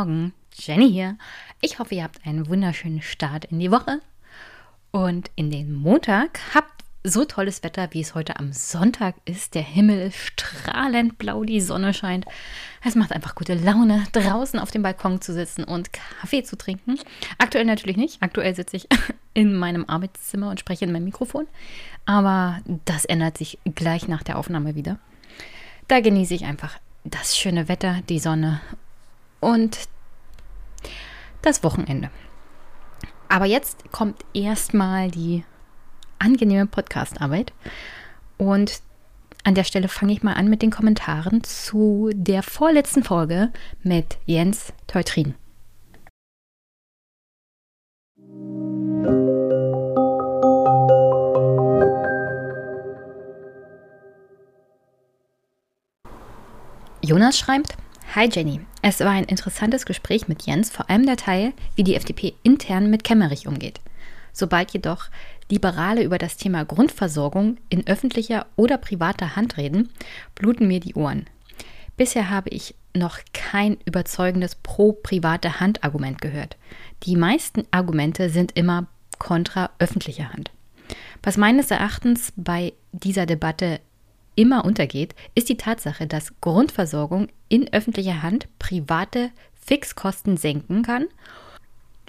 Morgen, Jenny hier. Ich hoffe, ihr habt einen wunderschönen Start in die Woche und in den Montag. Habt so tolles Wetter, wie es heute am Sonntag ist. Der Himmel ist strahlend blau, die Sonne scheint. Es macht einfach gute Laune, draußen auf dem Balkon zu sitzen und Kaffee zu trinken. Aktuell natürlich nicht. Aktuell sitze ich in meinem Arbeitszimmer und spreche in mein Mikrofon. Aber das ändert sich gleich nach der Aufnahme wieder. Da genieße ich einfach das schöne Wetter, die Sonne und das Wochenende. Aber jetzt kommt erstmal die angenehme Podcastarbeit. Und an der Stelle fange ich mal an mit den Kommentaren zu der vorletzten Folge mit Jens Teutrin. Jonas schreibt, Hi Jenny, es war ein interessantes Gespräch mit Jens, vor allem der Teil, wie die FDP intern mit Kemmerich umgeht. Sobald jedoch Liberale über das Thema Grundversorgung in öffentlicher oder privater Hand reden, bluten mir die Ohren. Bisher habe ich noch kein überzeugendes pro-private Hand-Argument gehört. Die meisten Argumente sind immer kontra öffentlicher Hand. Was meines Erachtens bei dieser Debatte immer untergeht, ist die Tatsache, dass Grundversorgung in öffentlicher Hand private Fixkosten senken kann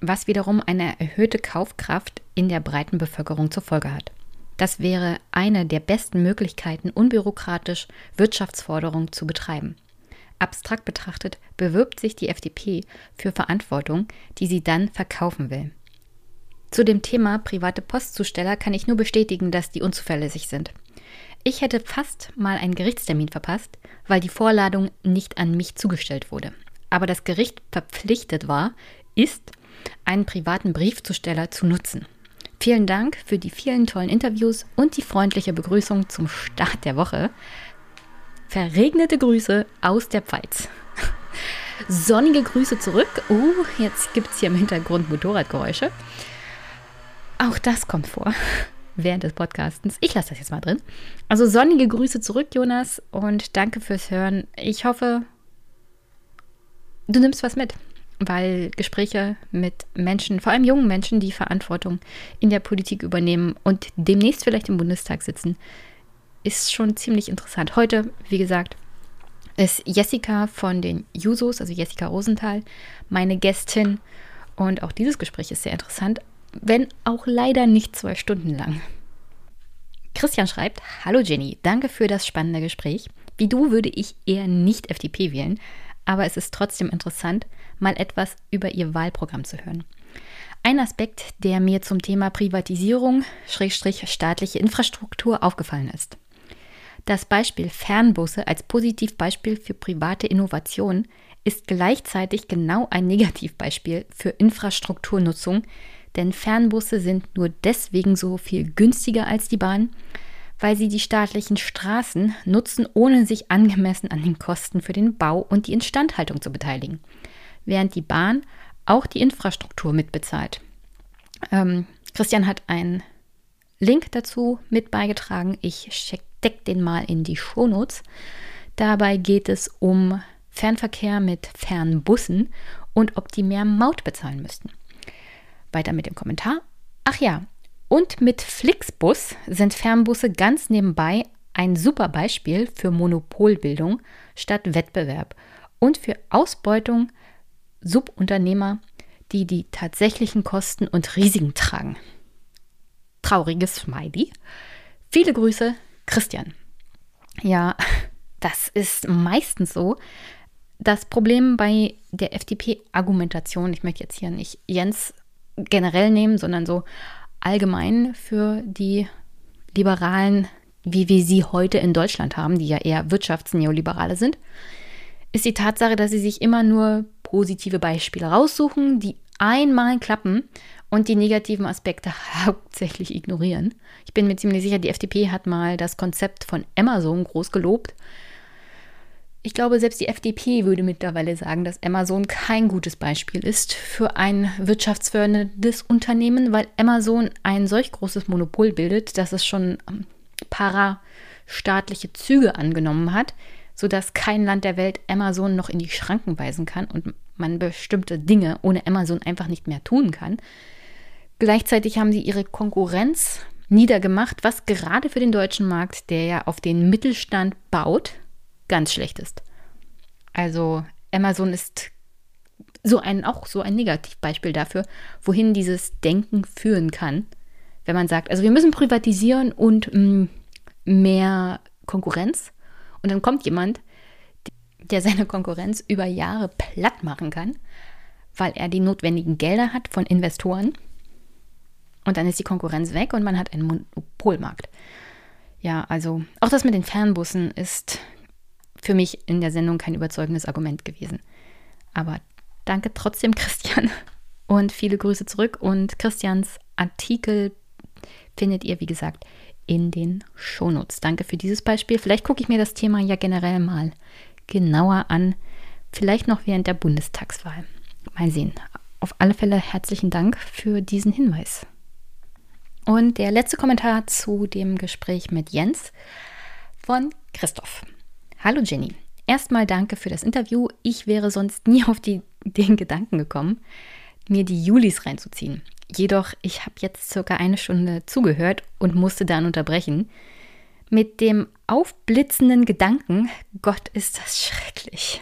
was wiederum eine erhöhte Kaufkraft in der breiten Bevölkerung zur Folge hat. Das wäre eine der besten Möglichkeiten, unbürokratisch Wirtschaftsforderungen zu betreiben. Abstrakt betrachtet bewirbt sich die FDP für Verantwortung, die sie dann verkaufen will. Zu dem Thema private Postzusteller kann ich nur bestätigen, dass die unzuverlässig sind. Ich hätte fast mal einen Gerichtstermin verpasst, weil die Vorladung nicht an mich zugestellt wurde. Aber das Gericht verpflichtet war, ist, einen privaten Briefzusteller zu nutzen. Vielen Dank für die vielen tollen Interviews und die freundliche Begrüßung zum Start der Woche. Verregnete Grüße aus der Pfalz. Sonnige Grüße zurück. Oh, jetzt gibt es hier im Hintergrund Motorradgeräusche. Auch das kommt vor während des Podcastens. Ich lasse das jetzt mal drin. Also sonnige Grüße zurück, Jonas, und danke fürs Hören. Ich hoffe, du nimmst was mit weil Gespräche mit Menschen, vor allem jungen Menschen, die Verantwortung in der Politik übernehmen und demnächst vielleicht im Bundestag sitzen, ist schon ziemlich interessant. Heute, wie gesagt, ist Jessica von den Jusos, also Jessica Rosenthal, meine Gästin. Und auch dieses Gespräch ist sehr interessant, wenn auch leider nicht zwei Stunden lang. Christian schreibt: Hallo Jenny, danke für das spannende Gespräch. Wie du würde ich eher nicht FDP wählen, aber es ist trotzdem interessant, mal etwas über ihr Wahlprogramm zu hören. Ein Aspekt, der mir zum Thema Privatisierung, Schrägstrich staatliche Infrastruktur aufgefallen ist. Das Beispiel Fernbusse als Positivbeispiel für private Innovation ist gleichzeitig genau ein Negativbeispiel für Infrastrukturnutzung, denn Fernbusse sind nur deswegen so viel günstiger als die Bahn, weil sie die staatlichen Straßen nutzen, ohne sich angemessen an den Kosten für den Bau und die Instandhaltung zu beteiligen während die Bahn auch die Infrastruktur mitbezahlt. Ähm, Christian hat einen Link dazu mit beigetragen. Ich stecke den mal in die Shownotes. Dabei geht es um Fernverkehr mit Fernbussen und ob die mehr Maut bezahlen müssten. Weiter mit dem Kommentar. Ach ja, und mit Flixbus sind Fernbusse ganz nebenbei ein super Beispiel für Monopolbildung statt Wettbewerb und für Ausbeutung Subunternehmer, die die tatsächlichen Kosten und Risiken tragen. Trauriges Smiley. Viele Grüße, Christian. Ja, das ist meistens so. Das Problem bei der FDP-Argumentation, ich möchte jetzt hier nicht Jens generell nehmen, sondern so allgemein für die Liberalen, wie wir sie heute in Deutschland haben, die ja eher Wirtschaftsneoliberale sind, ist die Tatsache, dass sie sich immer nur positive Beispiele raussuchen, die einmal klappen und die negativen Aspekte hauptsächlich ignorieren. Ich bin mir ziemlich sicher, die FDP hat mal das Konzept von Amazon groß gelobt. Ich glaube, selbst die FDP würde mittlerweile sagen, dass Amazon kein gutes Beispiel ist für ein wirtschaftsförderndes Unternehmen, weil Amazon ein solch großes Monopol bildet, dass es schon ähm, parastaatliche Züge angenommen hat, sodass kein Land der Welt Amazon noch in die Schranken weisen kann und man bestimmte Dinge ohne Amazon einfach nicht mehr tun kann. Gleichzeitig haben sie ihre Konkurrenz niedergemacht, was gerade für den deutschen Markt, der ja auf den Mittelstand baut, ganz schlecht ist. Also Amazon ist so ein auch so ein Negativbeispiel dafür, wohin dieses Denken führen kann, wenn man sagt, also wir müssen privatisieren und mh, mm, mehr Konkurrenz und dann kommt jemand, der seine Konkurrenz über Jahre platt machen kann, weil er die notwendigen Gelder hat von Investoren und dann ist die Konkurrenz weg und man hat einen Monopolmarkt. Ja, also auch das mit den Fernbussen ist für mich in der Sendung kein überzeugendes Argument gewesen. Aber danke trotzdem, Christian. Und viele Grüße zurück. Und Christians Artikel findet ihr, wie gesagt, in den Shownotes. Danke für dieses Beispiel. Vielleicht gucke ich mir das Thema ja generell mal genauer an. Vielleicht noch während der Bundestagswahl. Mal sehen. Auf alle Fälle herzlichen Dank für diesen Hinweis. Und der letzte Kommentar zu dem Gespräch mit Jens von Christoph. Hallo Jenny. Erstmal danke für das Interview. Ich wäre sonst nie auf die, den Gedanken gekommen, mir die Julis reinzuziehen. Jedoch, ich habe jetzt circa eine Stunde zugehört und musste dann unterbrechen. Mit dem aufblitzenden Gedanken, Gott ist das schrecklich.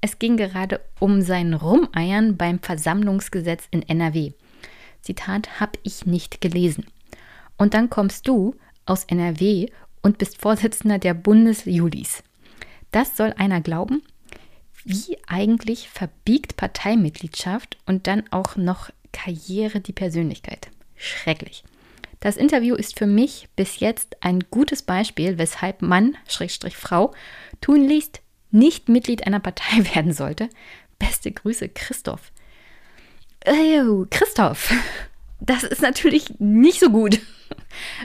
Es ging gerade um sein Rumeiern beim Versammlungsgesetz in NRW. Zitat, habe ich nicht gelesen. Und dann kommst du aus NRW und bist Vorsitzender der Bundesjulis. Das soll einer glauben? Wie eigentlich verbiegt Parteimitgliedschaft und dann auch noch Karriere die Persönlichkeit? Schrecklich. Das Interview ist für mich bis jetzt ein gutes Beispiel, weshalb Mann, Schrägstrich Frau, tunlichst nicht Mitglied einer Partei werden sollte. Beste Grüße, Christoph. Oh, Christoph, das ist natürlich nicht so gut.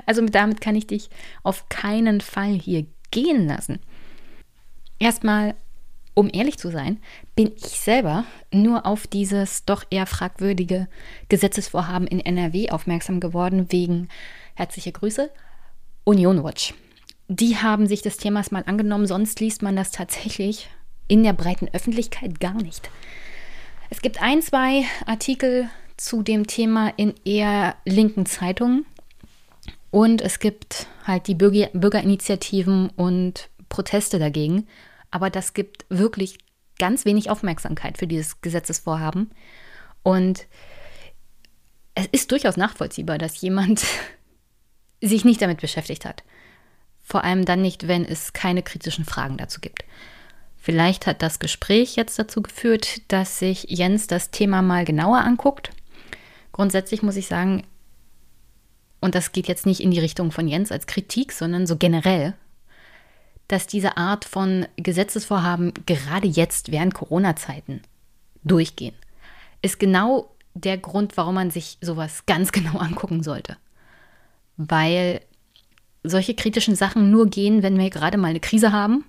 Also damit kann ich dich auf keinen Fall hier gehen lassen. Erstmal, um ehrlich zu sein, bin ich selber nur auf dieses doch eher fragwürdige Gesetzesvorhaben in NRW aufmerksam geworden wegen, herzliche Grüße, Union Watch. Die haben sich des Themas mal angenommen, sonst liest man das tatsächlich in der breiten Öffentlichkeit gar nicht. Es gibt ein, zwei Artikel zu dem Thema in eher linken Zeitungen. Und es gibt halt die Bürger Bürgerinitiativen und Proteste dagegen. Aber das gibt wirklich ganz wenig Aufmerksamkeit für dieses Gesetzesvorhaben. Und es ist durchaus nachvollziehbar, dass jemand sich nicht damit beschäftigt hat. Vor allem dann nicht, wenn es keine kritischen Fragen dazu gibt. Vielleicht hat das Gespräch jetzt dazu geführt, dass sich Jens das Thema mal genauer anguckt. Grundsätzlich muss ich sagen, und das geht jetzt nicht in die Richtung von Jens als Kritik, sondern so generell, dass diese Art von Gesetzesvorhaben gerade jetzt während Corona-Zeiten durchgehen, ist genau der Grund, warum man sich sowas ganz genau angucken sollte. Weil solche kritischen Sachen nur gehen, wenn wir gerade mal eine Krise haben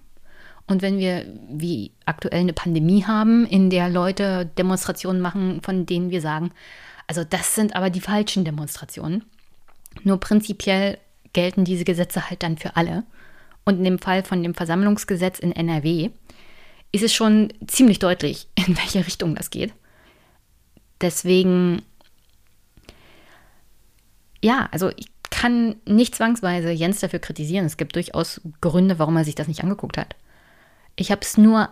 und wenn wir wie aktuell eine Pandemie haben, in der Leute Demonstrationen machen, von denen wir sagen, also das sind aber die falschen Demonstrationen. Nur prinzipiell gelten diese Gesetze halt dann für alle. Und in dem Fall von dem Versammlungsgesetz in NRW ist es schon ziemlich deutlich, in welche Richtung das geht. Deswegen, ja, also ich kann nicht zwangsweise Jens dafür kritisieren. Es gibt durchaus Gründe, warum er sich das nicht angeguckt hat. Ich habe es nur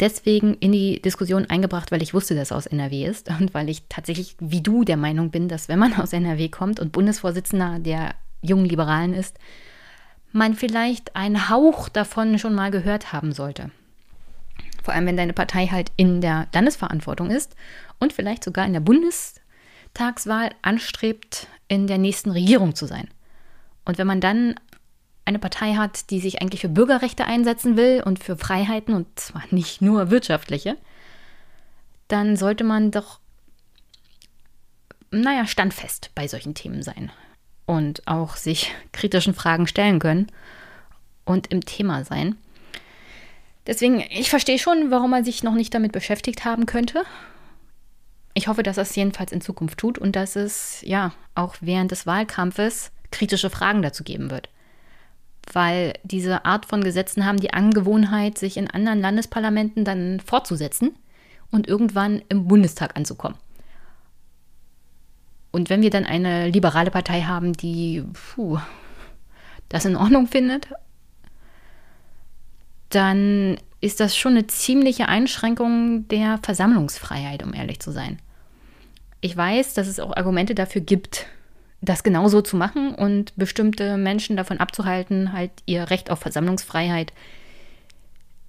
deswegen in die Diskussion eingebracht, weil ich wusste, dass er aus NRW ist und weil ich tatsächlich wie du der Meinung bin, dass wenn man aus NRW kommt und Bundesvorsitzender der jungen Liberalen ist, man vielleicht einen Hauch davon schon mal gehört haben sollte. Vor allem, wenn deine Partei halt in der Landesverantwortung ist und vielleicht sogar in der Bundestagswahl anstrebt, in der nächsten Regierung zu sein. Und wenn man dann eine Partei hat, die sich eigentlich für Bürgerrechte einsetzen will und für Freiheiten und zwar nicht nur wirtschaftliche, dann sollte man doch, naja, standfest bei solchen Themen sein und auch sich kritischen Fragen stellen können und im Thema sein. Deswegen, ich verstehe schon, warum er sich noch nicht damit beschäftigt haben könnte. Ich hoffe, dass es jedenfalls in Zukunft tut und dass es ja auch während des Wahlkampfes kritische Fragen dazu geben wird weil diese Art von Gesetzen haben die Angewohnheit, sich in anderen Landesparlamenten dann fortzusetzen und irgendwann im Bundestag anzukommen. Und wenn wir dann eine liberale Partei haben, die puh, das in Ordnung findet, dann ist das schon eine ziemliche Einschränkung der Versammlungsfreiheit, um ehrlich zu sein. Ich weiß, dass es auch Argumente dafür gibt, das genauso zu machen und bestimmte Menschen davon abzuhalten, halt ihr Recht auf Versammlungsfreiheit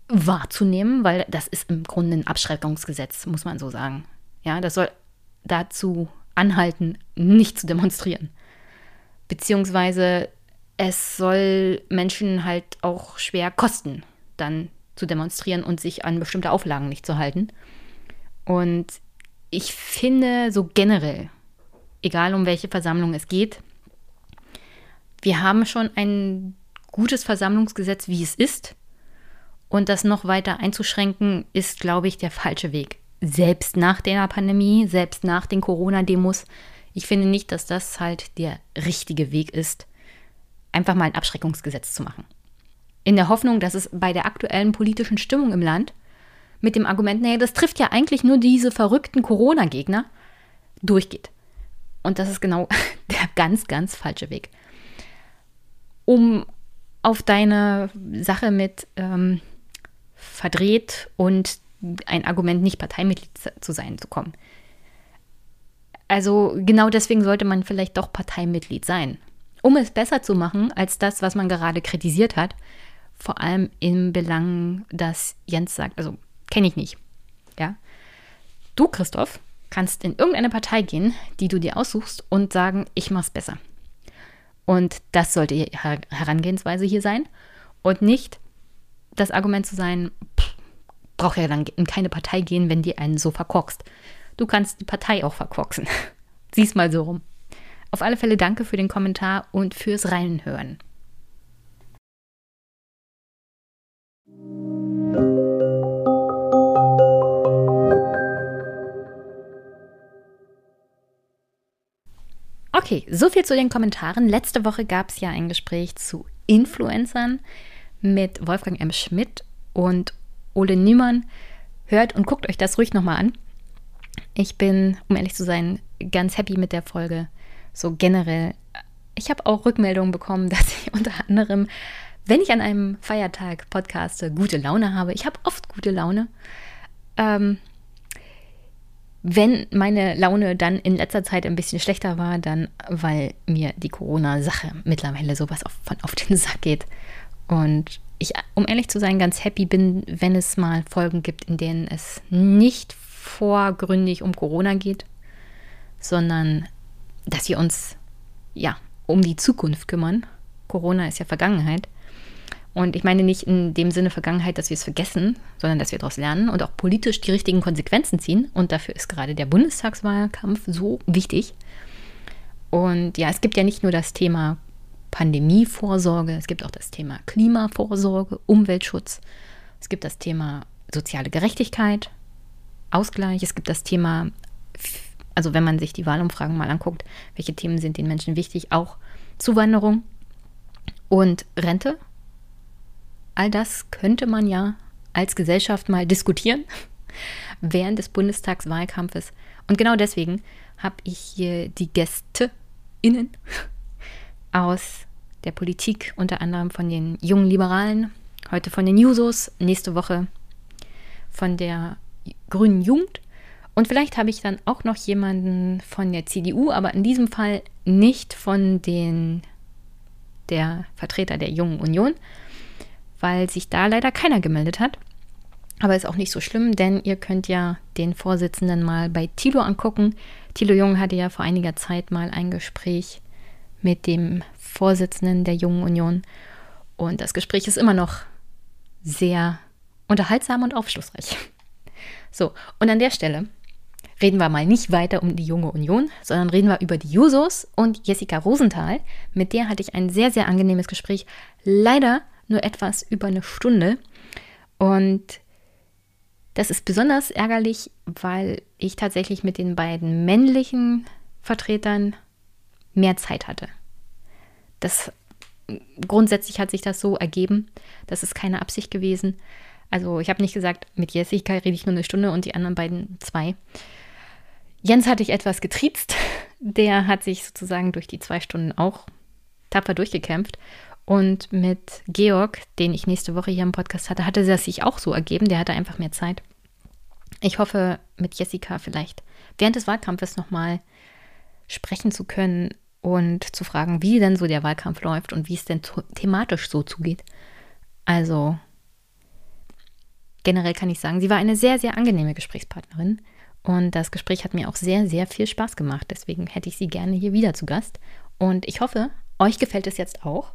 wahrzunehmen, weil das ist im Grunde ein Abschreckungsgesetz, muss man so sagen. Ja, das soll dazu anhalten, nicht zu demonstrieren. Beziehungsweise es soll Menschen halt auch schwer kosten, dann zu demonstrieren und sich an bestimmte Auflagen nicht zu halten. Und ich finde so generell, egal um welche Versammlung es geht, wir haben schon ein gutes Versammlungsgesetz, wie es ist. Und das noch weiter einzuschränken, ist, glaube ich, der falsche Weg. Selbst nach der Pandemie, selbst nach den Corona-Demos. Ich finde nicht, dass das halt der richtige Weg ist, einfach mal ein Abschreckungsgesetz zu machen. In der Hoffnung, dass es bei der aktuellen politischen Stimmung im Land mit dem Argument, naja, das trifft ja eigentlich nur diese verrückten Corona-Gegner, durchgeht. Und das ist genau der ganz, ganz falsche Weg. Um auf deine Sache mit ähm, verdreht und ein Argument, nicht Parteimitglied zu sein, zu kommen. Also genau deswegen sollte man vielleicht doch Parteimitglied sein, um es besser zu machen als das, was man gerade kritisiert hat. Vor allem im Belang, dass Jens sagt, also Kenne ich nicht. Ja. Du, Christoph, kannst in irgendeine Partei gehen, die du dir aussuchst und sagen, ich mach's besser. Und das sollte die Herangehensweise hier sein und nicht das Argument zu sein, braucht ja dann in keine Partei gehen, wenn die einen so verkorkst. Du kannst die Partei auch verkorksen. Sieh's mal so rum. Auf alle Fälle danke für den Kommentar und fürs Reinhören. Okay, soviel zu den Kommentaren. Letzte Woche gab es ja ein Gespräch zu Influencern mit Wolfgang M. Schmidt und Ole Niemann. Hört und guckt euch das ruhig nochmal an. Ich bin, um ehrlich zu sein, ganz happy mit der Folge. So generell. Ich habe auch Rückmeldungen bekommen, dass ich unter anderem, wenn ich an einem Feiertag podcaste, gute Laune habe. Ich habe oft gute Laune. Ähm, wenn meine Laune dann in letzter Zeit ein bisschen schlechter war, dann weil mir die Corona-Sache mittlerweile sowas auf, von auf den Sack geht. Und ich, um ehrlich zu sein, ganz happy bin, wenn es mal Folgen gibt, in denen es nicht vorgründig um Corona geht, sondern dass wir uns ja um die Zukunft kümmern. Corona ist ja Vergangenheit. Und ich meine nicht in dem Sinne Vergangenheit, dass wir es vergessen, sondern dass wir daraus lernen und auch politisch die richtigen Konsequenzen ziehen. Und dafür ist gerade der Bundestagswahlkampf so wichtig. Und ja, es gibt ja nicht nur das Thema Pandemievorsorge, es gibt auch das Thema Klimavorsorge, Umweltschutz, es gibt das Thema soziale Gerechtigkeit, Ausgleich, es gibt das Thema, also wenn man sich die Wahlumfragen mal anguckt, welche Themen sind den Menschen wichtig, auch Zuwanderung und Rente all das könnte man ja als Gesellschaft mal diskutieren während des Bundestagswahlkampfes. Und genau deswegen habe ich hier die GästeInnen aus der Politik, unter anderem von den jungen Liberalen, heute von den Jusos, nächste Woche von der Grünen Jugend. Und vielleicht habe ich dann auch noch jemanden von der CDU, aber in diesem Fall nicht von den der Vertreter der Jungen Union, weil sich da leider keiner gemeldet hat. Aber ist auch nicht so schlimm, denn ihr könnt ja den Vorsitzenden mal bei Thilo angucken. Thilo Jung hatte ja vor einiger Zeit mal ein Gespräch mit dem Vorsitzenden der Jungen Union. Und das Gespräch ist immer noch sehr unterhaltsam und aufschlussreich. So, und an der Stelle reden wir mal nicht weiter um die Junge Union, sondern reden wir über die Jusos und Jessica Rosenthal. Mit der hatte ich ein sehr, sehr angenehmes Gespräch. Leider nur etwas über eine Stunde. Und das ist besonders ärgerlich, weil ich tatsächlich mit den beiden männlichen Vertretern mehr Zeit hatte. Das grundsätzlich hat sich das so ergeben. Das ist keine Absicht gewesen. Also ich habe nicht gesagt, mit Jessica rede ich nur eine Stunde und die anderen beiden zwei. Jens hatte ich etwas getriezt. Der hat sich sozusagen durch die zwei Stunden auch tapfer durchgekämpft. Und mit Georg, den ich nächste Woche hier im Podcast hatte, hatte das sich auch so ergeben. Der hatte einfach mehr Zeit. Ich hoffe, mit Jessica vielleicht während des Wahlkampfes nochmal sprechen zu können und zu fragen, wie denn so der Wahlkampf läuft und wie es denn thematisch so zugeht. Also generell kann ich sagen, sie war eine sehr, sehr angenehme Gesprächspartnerin. Und das Gespräch hat mir auch sehr, sehr viel Spaß gemacht. Deswegen hätte ich sie gerne hier wieder zu Gast. Und ich hoffe, euch gefällt es jetzt auch.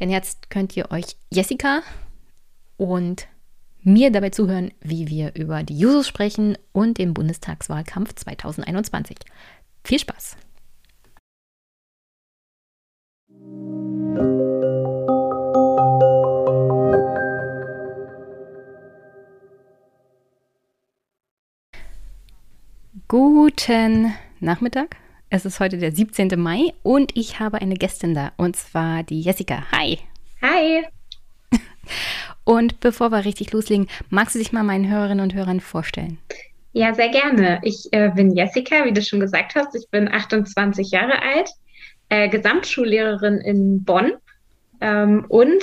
Denn jetzt könnt ihr euch Jessica und mir dabei zuhören, wie wir über die Jusos sprechen und den Bundestagswahlkampf 2021. Viel Spaß! Guten Nachmittag. Es ist heute der 17. Mai und ich habe eine Gästin da und zwar die Jessica. Hi. Hi. Und bevor wir richtig loslegen, magst du dich mal meinen Hörerinnen und Hörern vorstellen? Ja, sehr gerne. Ich äh, bin Jessica, wie du schon gesagt hast. Ich bin 28 Jahre alt, äh, Gesamtschullehrerin in Bonn ähm, und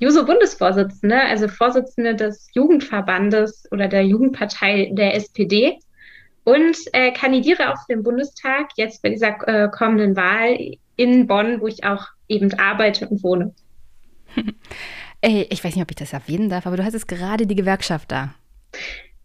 Juso-Bundesvorsitzende, also Vorsitzende des Jugendverbandes oder der Jugendpartei der SPD und äh, kandidiere auf dem Bundestag jetzt bei dieser äh, kommenden Wahl in Bonn, wo ich auch eben arbeite und wohne. Ey, ich weiß nicht, ob ich das erwähnen darf, aber du hast jetzt gerade die Gewerkschaft da.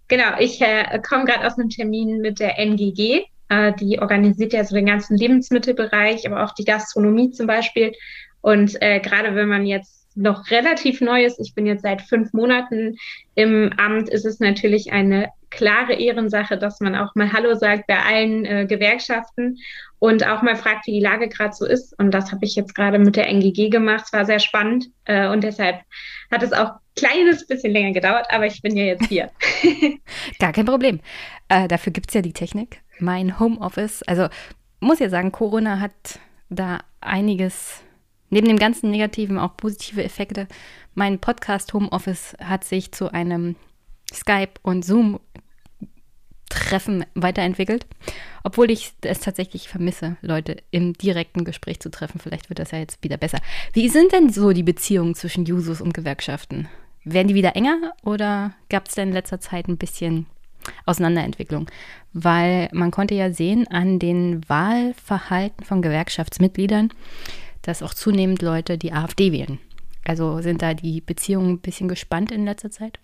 Genau, ich äh, komme gerade aus einem Termin mit der NGG. Äh, die organisiert ja so den ganzen Lebensmittelbereich, aber auch die Gastronomie zum Beispiel. Und äh, gerade wenn man jetzt noch relativ neu ist, ich bin jetzt seit fünf Monaten im Amt, ist es natürlich eine klare Ehrensache, dass man auch mal Hallo sagt bei allen äh, Gewerkschaften und auch mal fragt, wie die Lage gerade so ist. Und das habe ich jetzt gerade mit der NGG gemacht. Es war sehr spannend äh, und deshalb hat es auch ein kleines bisschen länger gedauert, aber ich bin ja jetzt hier. Gar kein Problem. Äh, dafür gibt es ja die Technik. Mein Homeoffice, also muss ja sagen, Corona hat da einiges neben dem ganzen Negativen auch positive Effekte. Mein Podcast Homeoffice hat sich zu einem Skype und Zoom Treffen weiterentwickelt, obwohl ich es tatsächlich vermisse, Leute im direkten Gespräch zu treffen. Vielleicht wird das ja jetzt wieder besser. Wie sind denn so die Beziehungen zwischen Jusos und Gewerkschaften? Werden die wieder enger oder gab es denn in letzter Zeit ein bisschen Auseinanderentwicklung? Weil man konnte ja sehen an den Wahlverhalten von Gewerkschaftsmitgliedern, dass auch zunehmend Leute die AfD wählen. Also sind da die Beziehungen ein bisschen gespannt in letzter Zeit?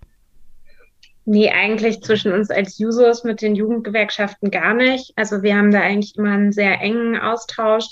Nee, eigentlich zwischen uns als Users mit den Jugendgewerkschaften gar nicht. Also wir haben da eigentlich immer einen sehr engen Austausch,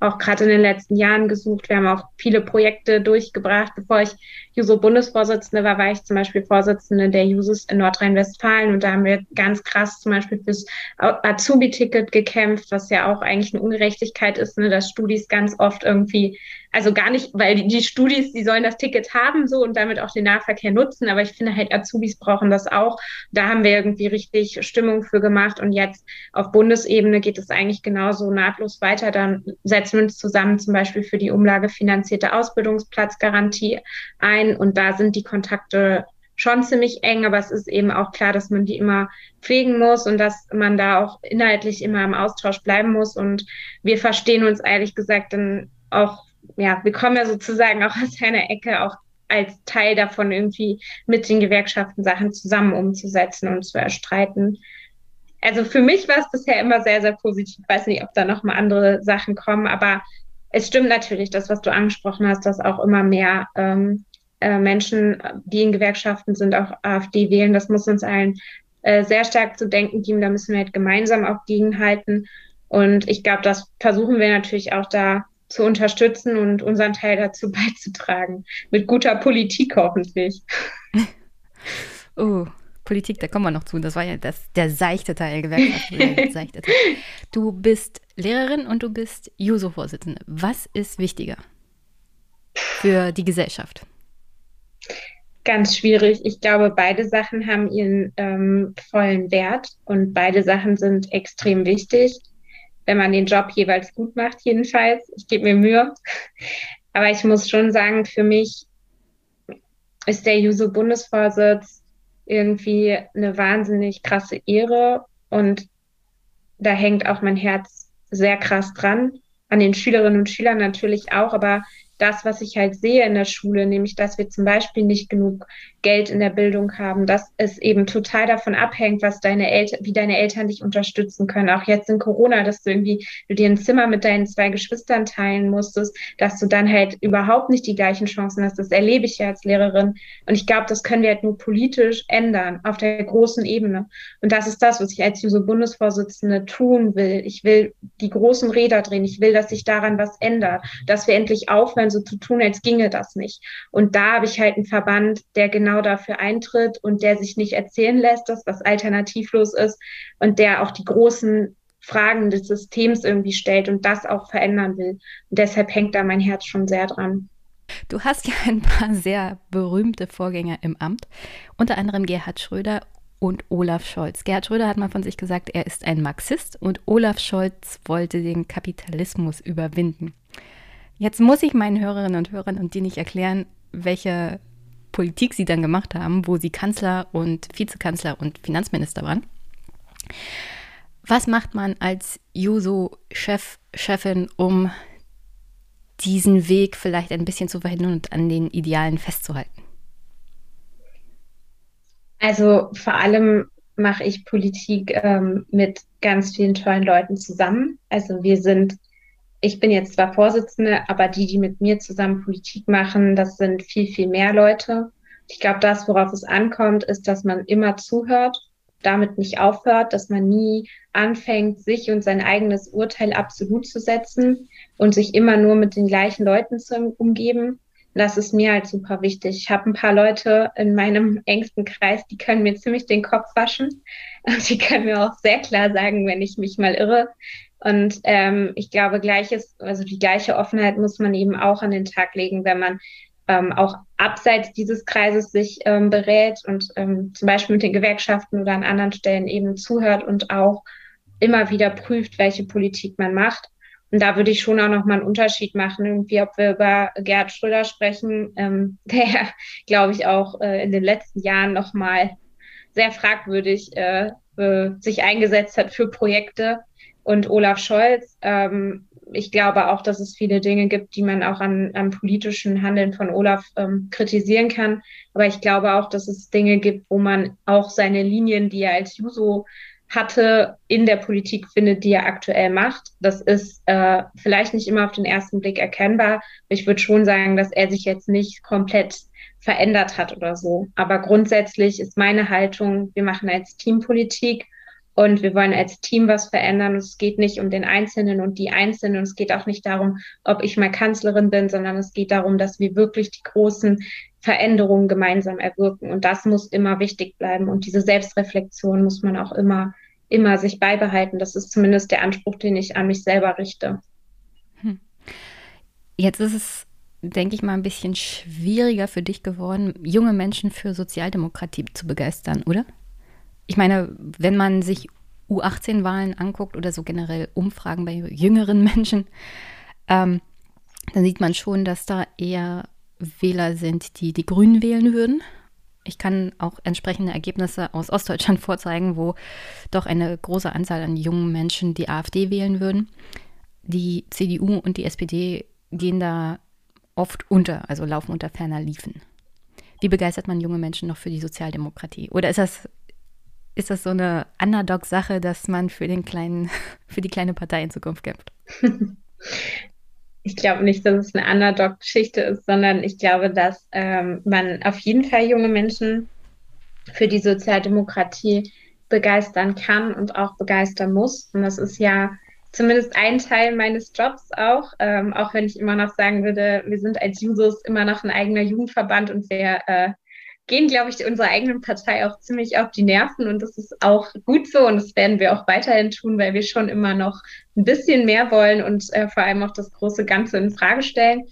auch gerade in den letzten Jahren gesucht. Wir haben auch viele Projekte durchgebracht. Bevor ich Juso-Bundesvorsitzende war, war ich zum Beispiel Vorsitzende der Jusos in Nordrhein-Westfalen und da haben wir ganz krass zum Beispiel fürs Azubi-Ticket gekämpft, was ja auch eigentlich eine Ungerechtigkeit ist, ne, dass Studis ganz oft irgendwie also gar nicht, weil die, die Studis, die sollen das Ticket haben so und damit auch den Nahverkehr nutzen, aber ich finde halt Azubis brauchen das auch. Da haben wir irgendwie richtig Stimmung für gemacht und jetzt auf Bundesebene geht es eigentlich genauso nahtlos weiter. Dann setzen wir uns zusammen zum Beispiel für die umlagefinanzierte Ausbildungsplatzgarantie ein und da sind die Kontakte schon ziemlich eng, aber es ist eben auch klar, dass man die immer pflegen muss und dass man da auch inhaltlich immer im Austausch bleiben muss. Und wir verstehen uns ehrlich gesagt dann auch ja, wir kommen ja sozusagen auch aus einer Ecke, auch als Teil davon irgendwie mit den Gewerkschaften Sachen zusammen umzusetzen und zu erstreiten. Also für mich war es bisher immer sehr, sehr positiv. Ich weiß nicht, ob da noch mal andere Sachen kommen, aber es stimmt natürlich, das, was du angesprochen hast, dass auch immer mehr ähm, äh, Menschen, die in Gewerkschaften sind, auch AfD wählen. Das muss uns allen äh, sehr stark zu denken geben. Da müssen wir halt gemeinsam auch gegenhalten. Und ich glaube, das versuchen wir natürlich auch da zu unterstützen und unseren Teil dazu beizutragen. Mit guter Politik hoffentlich. Oh, Politik, da kommen wir noch zu. Das war ja das, der seichte Teil, Gewerkschaft. Du bist Lehrerin und du bist JUSO-Vorsitzende. Was ist wichtiger für die Gesellschaft? Ganz schwierig. Ich glaube, beide Sachen haben ihren ähm, vollen Wert und beide Sachen sind extrem wichtig wenn man den Job jeweils gut macht, jedenfalls. Ich gebe mir Mühe. Aber ich muss schon sagen, für mich ist der Juso-Bundesvorsitz irgendwie eine wahnsinnig krasse Ehre und da hängt auch mein Herz sehr krass dran. An den Schülerinnen und Schülern natürlich auch, aber das, was ich halt sehe in der Schule, nämlich dass wir zum Beispiel nicht genug Geld in der Bildung haben, dass es eben total davon abhängt, was deine Eltern, wie deine Eltern dich unterstützen können. Auch jetzt in Corona, dass du irgendwie du dir ein Zimmer mit deinen zwei Geschwistern teilen musstest, dass du dann halt überhaupt nicht die gleichen Chancen hast. Das erlebe ich ja als Lehrerin. Und ich glaube, das können wir halt nur politisch ändern auf der großen Ebene. Und das ist das, was ich als Juso-Bundesvorsitzende tun will. Ich will die großen Räder drehen. Ich will, dass sich daran was ändert, dass wir endlich aufhören, so zu tun, als ginge das nicht. Und da habe ich halt einen Verband, der genau dafür eintritt und der sich nicht erzählen lässt, dass was alternativlos ist und der auch die großen Fragen des Systems irgendwie stellt und das auch verändern will. Und deshalb hängt da mein Herz schon sehr dran. Du hast ja ein paar sehr berühmte Vorgänger im Amt, unter anderem Gerhard Schröder und Olaf Scholz. Gerhard Schröder hat mal von sich gesagt, er ist ein Marxist und Olaf Scholz wollte den Kapitalismus überwinden. Jetzt muss ich meinen Hörerinnen und Hörern und dir nicht erklären, welche Politik sie dann gemacht haben, wo sie Kanzler und Vizekanzler und Finanzminister waren. Was macht man als Juso-Chef, Chefin, um diesen Weg vielleicht ein bisschen zu verhindern und an den Idealen festzuhalten? Also vor allem mache ich Politik ähm, mit ganz vielen tollen Leuten zusammen. Also wir sind ich bin jetzt zwar Vorsitzende, aber die, die mit mir zusammen Politik machen, das sind viel, viel mehr Leute. Ich glaube, das, worauf es ankommt, ist, dass man immer zuhört, damit nicht aufhört, dass man nie anfängt, sich und sein eigenes Urteil absolut zu setzen und sich immer nur mit den gleichen Leuten zu umgeben. Das ist mir halt super wichtig. Ich habe ein paar Leute in meinem engsten Kreis, die können mir ziemlich den Kopf waschen. Und die können mir auch sehr klar sagen, wenn ich mich mal irre. Und ähm, ich glaube, gleiches, also die gleiche Offenheit muss man eben auch an den Tag legen, wenn man ähm, auch abseits dieses Kreises sich ähm, berät und ähm, zum Beispiel mit den Gewerkschaften oder an anderen Stellen eben zuhört und auch immer wieder prüft, welche Politik man macht. Und da würde ich schon auch nochmal einen Unterschied machen, irgendwie, ob wir über Gerhard Schröder sprechen, ähm, der, glaube ich, auch äh, in den letzten Jahren nochmal sehr fragwürdig äh, äh, sich eingesetzt hat für Projekte, und Olaf Scholz. Ähm, ich glaube auch, dass es viele Dinge gibt, die man auch an, am politischen Handeln von Olaf ähm, kritisieren kann. Aber ich glaube auch, dass es Dinge gibt, wo man auch seine Linien, die er als Juso hatte, in der Politik findet, die er aktuell macht. Das ist äh, vielleicht nicht immer auf den ersten Blick erkennbar. Ich würde schon sagen, dass er sich jetzt nicht komplett verändert hat oder so. Aber grundsätzlich ist meine Haltung, wir machen als Teampolitik und wir wollen als Team was verändern. Es geht nicht um den Einzelnen und die Einzelnen. Es geht auch nicht darum, ob ich mal Kanzlerin bin, sondern es geht darum, dass wir wirklich die großen Veränderungen gemeinsam erwirken. Und das muss immer wichtig bleiben. Und diese Selbstreflexion muss man auch immer, immer sich beibehalten. Das ist zumindest der Anspruch, den ich an mich selber richte. Hm. Jetzt ist es denke ich mal, ein bisschen schwieriger für dich geworden, junge Menschen für Sozialdemokratie zu begeistern, oder? Ich meine, wenn man sich U18-Wahlen anguckt oder so generell Umfragen bei jüngeren Menschen, ähm, dann sieht man schon, dass da eher Wähler sind, die die Grünen wählen würden. Ich kann auch entsprechende Ergebnisse aus Ostdeutschland vorzeigen, wo doch eine große Anzahl an jungen Menschen die AfD wählen würden. Die CDU und die SPD gehen da oft unter, also laufen unter ferner Liefen. Wie begeistert man junge Menschen noch für die Sozialdemokratie? Oder ist das ist das so eine Underdog-Sache, dass man für den kleinen, für die kleine Partei in Zukunft kämpft? Ich glaube nicht, dass es eine Underdog-Geschichte ist, sondern ich glaube, dass ähm, man auf jeden Fall junge Menschen für die Sozialdemokratie begeistern kann und auch begeistern muss. Und das ist ja zumindest ein Teil meines Jobs auch, ähm, auch wenn ich immer noch sagen würde, wir sind als Jusos immer noch ein eigener Jugendverband und wir äh, gehen, glaube ich, unserer eigenen Partei auch ziemlich auf die Nerven und das ist auch gut so und das werden wir auch weiterhin tun, weil wir schon immer noch ein bisschen mehr wollen und äh, vor allem auch das große Ganze in Frage stellen.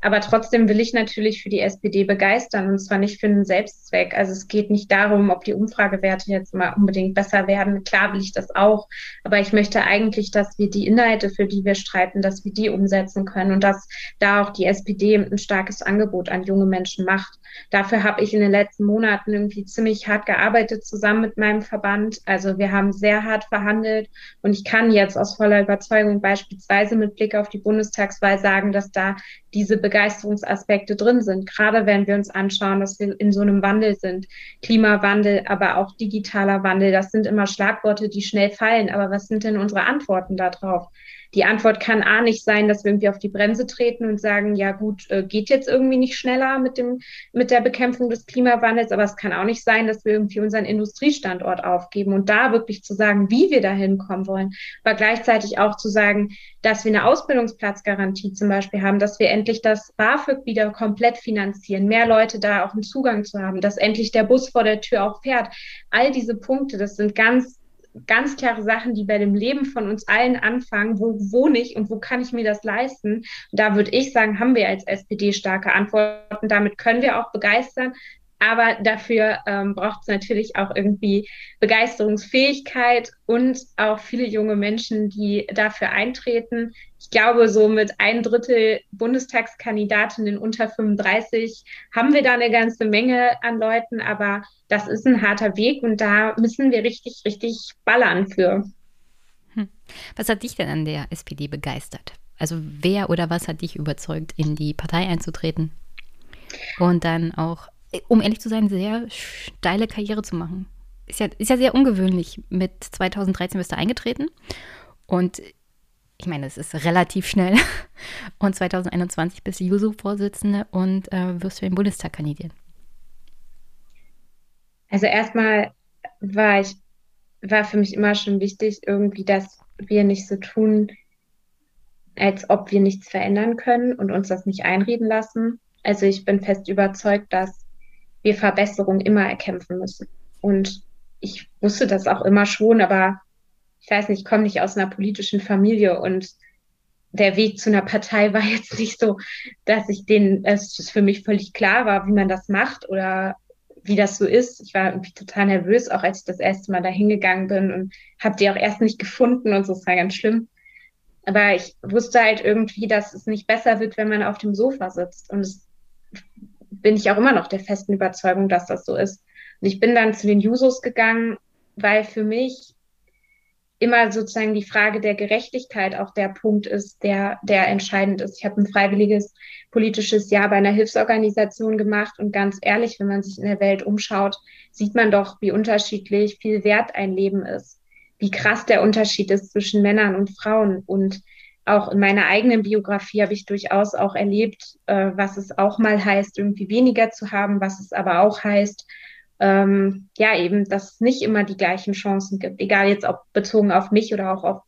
Aber trotzdem will ich natürlich für die SPD begeistern und zwar nicht für einen Selbstzweck. Also es geht nicht darum, ob die Umfragewerte jetzt mal unbedingt besser werden. Klar will ich das auch. Aber ich möchte eigentlich, dass wir die Inhalte, für die wir streiten, dass wir die umsetzen können und dass da auch die SPD ein starkes Angebot an junge Menschen macht. Dafür habe ich in den letzten Monaten irgendwie ziemlich hart gearbeitet zusammen mit meinem Verband. Also wir haben sehr hart verhandelt und ich kann jetzt aus voller Überzeugung beispielsweise mit Blick auf die Bundestagswahl sagen, dass da diese Begeisterungsaspekte drin sind. Gerade wenn wir uns anschauen, dass wir in so einem Wandel sind. Klimawandel, aber auch digitaler Wandel. Das sind immer Schlagworte, die schnell fallen. Aber was sind denn unsere Antworten darauf? Die Antwort kann A nicht sein, dass wir irgendwie auf die Bremse treten und sagen, ja gut, äh, geht jetzt irgendwie nicht schneller mit dem, mit der Bekämpfung des Klimawandels, aber es kann auch nicht sein, dass wir irgendwie unseren Industriestandort aufgeben und da wirklich zu sagen, wie wir da hinkommen wollen, aber gleichzeitig auch zu sagen, dass wir eine Ausbildungsplatzgarantie zum Beispiel haben, dass wir endlich das BAföG wieder komplett finanzieren, mehr Leute da auch einen Zugang zu haben, dass endlich der Bus vor der Tür auch fährt. All diese Punkte, das sind ganz ganz klare Sachen, die bei dem Leben von uns allen anfangen. Wo wohne ich und wo kann ich mir das leisten? da würde ich sagen, haben wir als SPD starke Antworten. Damit können wir auch begeistern. Aber dafür ähm, braucht es natürlich auch irgendwie Begeisterungsfähigkeit und auch viele junge Menschen, die dafür eintreten. Ich glaube, so mit ein Drittel Bundestagskandidatinnen unter 35 haben wir da eine ganze Menge an Leuten, aber das ist ein harter Weg und da müssen wir richtig, richtig ballern für. Hm. Was hat dich denn an der SPD begeistert? Also wer oder was hat dich überzeugt, in die Partei einzutreten und dann auch um ehrlich zu sein, sehr steile Karriere zu machen. Ist ja, ist ja sehr ungewöhnlich. Mit 2013 bist du eingetreten und ich meine, es ist relativ schnell. Und 2021 bist du Juso-Vorsitzende und äh, wirst für den Bundestag kandidieren. Also erstmal war ich, war für mich immer schon wichtig, irgendwie, dass wir nicht so tun, als ob wir nichts verändern können und uns das nicht einreden lassen. Also ich bin fest überzeugt, dass wir Verbesserungen immer erkämpfen müssen. Und ich wusste das auch immer schon, aber ich weiß nicht, ich komme nicht aus einer politischen Familie und der Weg zu einer Partei war jetzt nicht so, dass ich den, es für mich völlig klar war, wie man das macht oder wie das so ist. Ich war irgendwie total nervös, auch als ich das erste Mal da hingegangen bin und habe die auch erst nicht gefunden und so, ist war ganz schlimm. Aber ich wusste halt irgendwie, dass es nicht besser wird, wenn man auf dem Sofa sitzt. Und es bin ich auch immer noch der festen Überzeugung, dass das so ist. Und ich bin dann zu den Jusos gegangen, weil für mich immer sozusagen die Frage der Gerechtigkeit auch der Punkt ist, der, der entscheidend ist. Ich habe ein freiwilliges politisches Jahr bei einer Hilfsorganisation gemacht und ganz ehrlich, wenn man sich in der Welt umschaut, sieht man doch, wie unterschiedlich viel wert ein Leben ist, wie krass der Unterschied ist zwischen Männern und Frauen und auch in meiner eigenen Biografie habe ich durchaus auch erlebt, äh, was es auch mal heißt, irgendwie weniger zu haben, was es aber auch heißt, ähm, ja, eben, dass es nicht immer die gleichen Chancen gibt, egal jetzt ob bezogen auf mich oder auch auf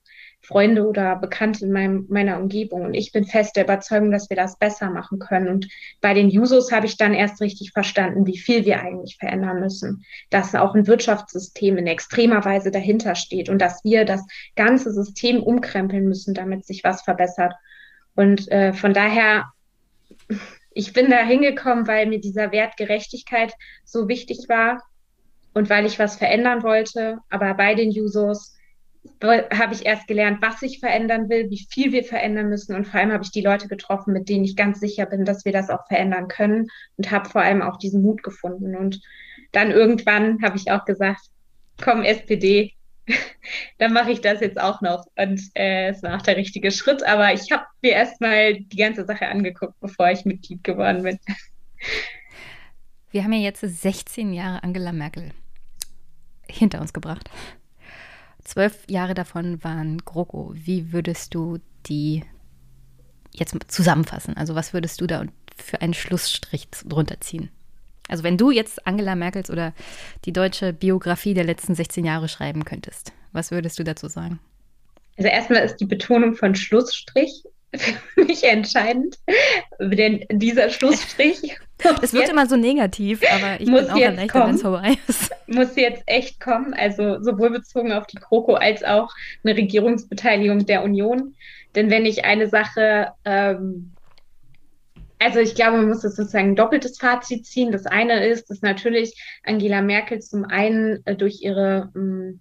Freunde oder Bekannte in meinem, meiner Umgebung. Und ich bin fest der Überzeugung, dass wir das besser machen können. Und bei den Jusos habe ich dann erst richtig verstanden, wie viel wir eigentlich verändern müssen. Dass auch ein Wirtschaftssystem in extremer Weise dahinter steht und dass wir das ganze System umkrempeln müssen, damit sich was verbessert. Und äh, von daher, ich bin da hingekommen, weil mir dieser Wert Gerechtigkeit so wichtig war und weil ich was verändern wollte. Aber bei den Jusos habe ich erst gelernt, was ich verändern will, wie viel wir verändern müssen und vor allem habe ich die Leute getroffen, mit denen ich ganz sicher bin, dass wir das auch verändern können und habe vor allem auch diesen Mut gefunden. Und dann irgendwann habe ich auch gesagt, komm SPD, dann mache ich das jetzt auch noch. Und äh, es war auch der richtige Schritt, aber ich habe mir erstmal die ganze Sache angeguckt, bevor ich Mitglied geworden bin. Wir haben ja jetzt 16 Jahre Angela Merkel hinter uns gebracht. Zwölf Jahre davon waren GroKo. Wie würdest du die jetzt zusammenfassen? Also was würdest du da für einen Schlussstrich drunter ziehen? Also wenn du jetzt Angela Merkels oder die deutsche Biografie der letzten 16 Jahre schreiben könntest, was würdest du dazu sagen? Also erstmal ist die Betonung von Schlussstrich für mich entscheidend, denn dieser Schlussstrich. Es wird immer so negativ, aber ich bin auch erleichtert, wenn es vorbei ist. Muss jetzt echt kommen, also sowohl bezogen auf die Kroko als auch eine Regierungsbeteiligung der Union. Denn wenn ich eine Sache ähm, also ich glaube, man muss sozusagen ein doppeltes Fazit ziehen. Das eine ist, dass natürlich Angela Merkel zum einen äh, durch ihre mm,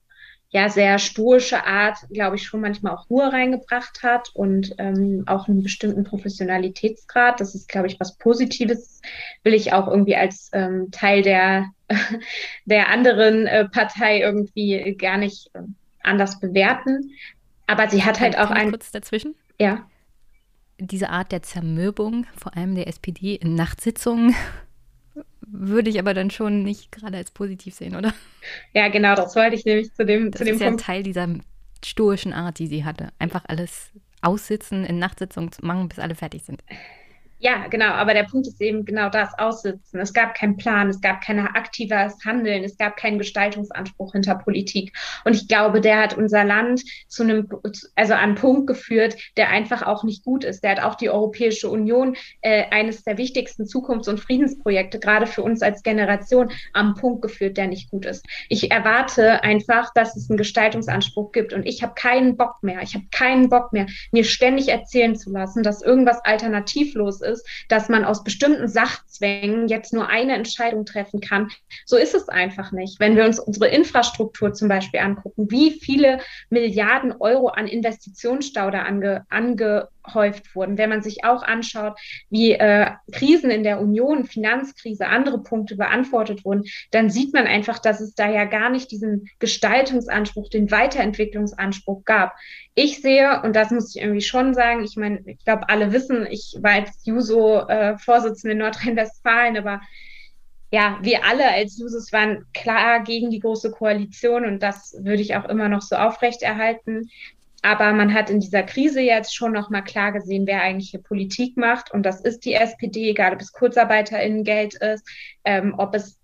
ja sehr stoische Art, glaube ich, schon manchmal auch Ruhe reingebracht hat und ähm, auch einen bestimmten Professionalitätsgrad. Das ist, glaube ich, was Positives. Will ich auch irgendwie als ähm, Teil der der anderen äh, Partei irgendwie gar nicht äh, anders bewerten. Aber sie hat halt auch ein kurz dazwischen. Ja diese Art der Zermürbung, vor allem der SPD in Nachtsitzungen, würde ich aber dann schon nicht gerade als positiv sehen, oder? Ja, genau, das wollte ich nämlich zu dem, das zu dem ist Punkt. ja ein Teil dieser stoischen Art, die sie hatte. Einfach alles aussitzen, in Nachtsitzungen zu machen, bis alle fertig sind. Ja, genau, aber der Punkt ist eben genau das, Aussitzen. Es gab keinen Plan, es gab kein aktives Handeln, es gab keinen Gestaltungsanspruch hinter Politik. Und ich glaube, der hat unser Land zu einem, also an einen Punkt geführt, der einfach auch nicht gut ist. Der hat auch die Europäische Union, äh, eines der wichtigsten Zukunfts- und Friedensprojekte, gerade für uns als Generation, am Punkt geführt, der nicht gut ist. Ich erwarte einfach, dass es einen Gestaltungsanspruch gibt und ich habe keinen Bock mehr. Ich habe keinen Bock mehr, mir ständig erzählen zu lassen, dass irgendwas alternativlos ist ist, dass man aus bestimmten Sachzwängen jetzt nur eine Entscheidung treffen kann. So ist es einfach nicht. Wenn wir uns unsere Infrastruktur zum Beispiel angucken, wie viele Milliarden Euro an Investitionsstau da ange, angehäuft wurden, wenn man sich auch anschaut, wie äh, Krisen in der Union, Finanzkrise, andere Punkte beantwortet wurden, dann sieht man einfach, dass es da ja gar nicht diesen Gestaltungsanspruch, den Weiterentwicklungsanspruch gab. Ich sehe, und das muss ich irgendwie schon sagen, ich meine, ich glaube, alle wissen, ich war als Juso-Vorsitzende äh, in Nordrhein-Westfalen, aber ja, wir alle als Jusos waren klar gegen die große Koalition und das würde ich auch immer noch so aufrechterhalten. Aber man hat in dieser Krise jetzt schon noch mal klar gesehen, wer eigentlich hier Politik macht. Und das ist die SPD, egal ob es KurzarbeiterInnen-Geld ist, ähm, ob es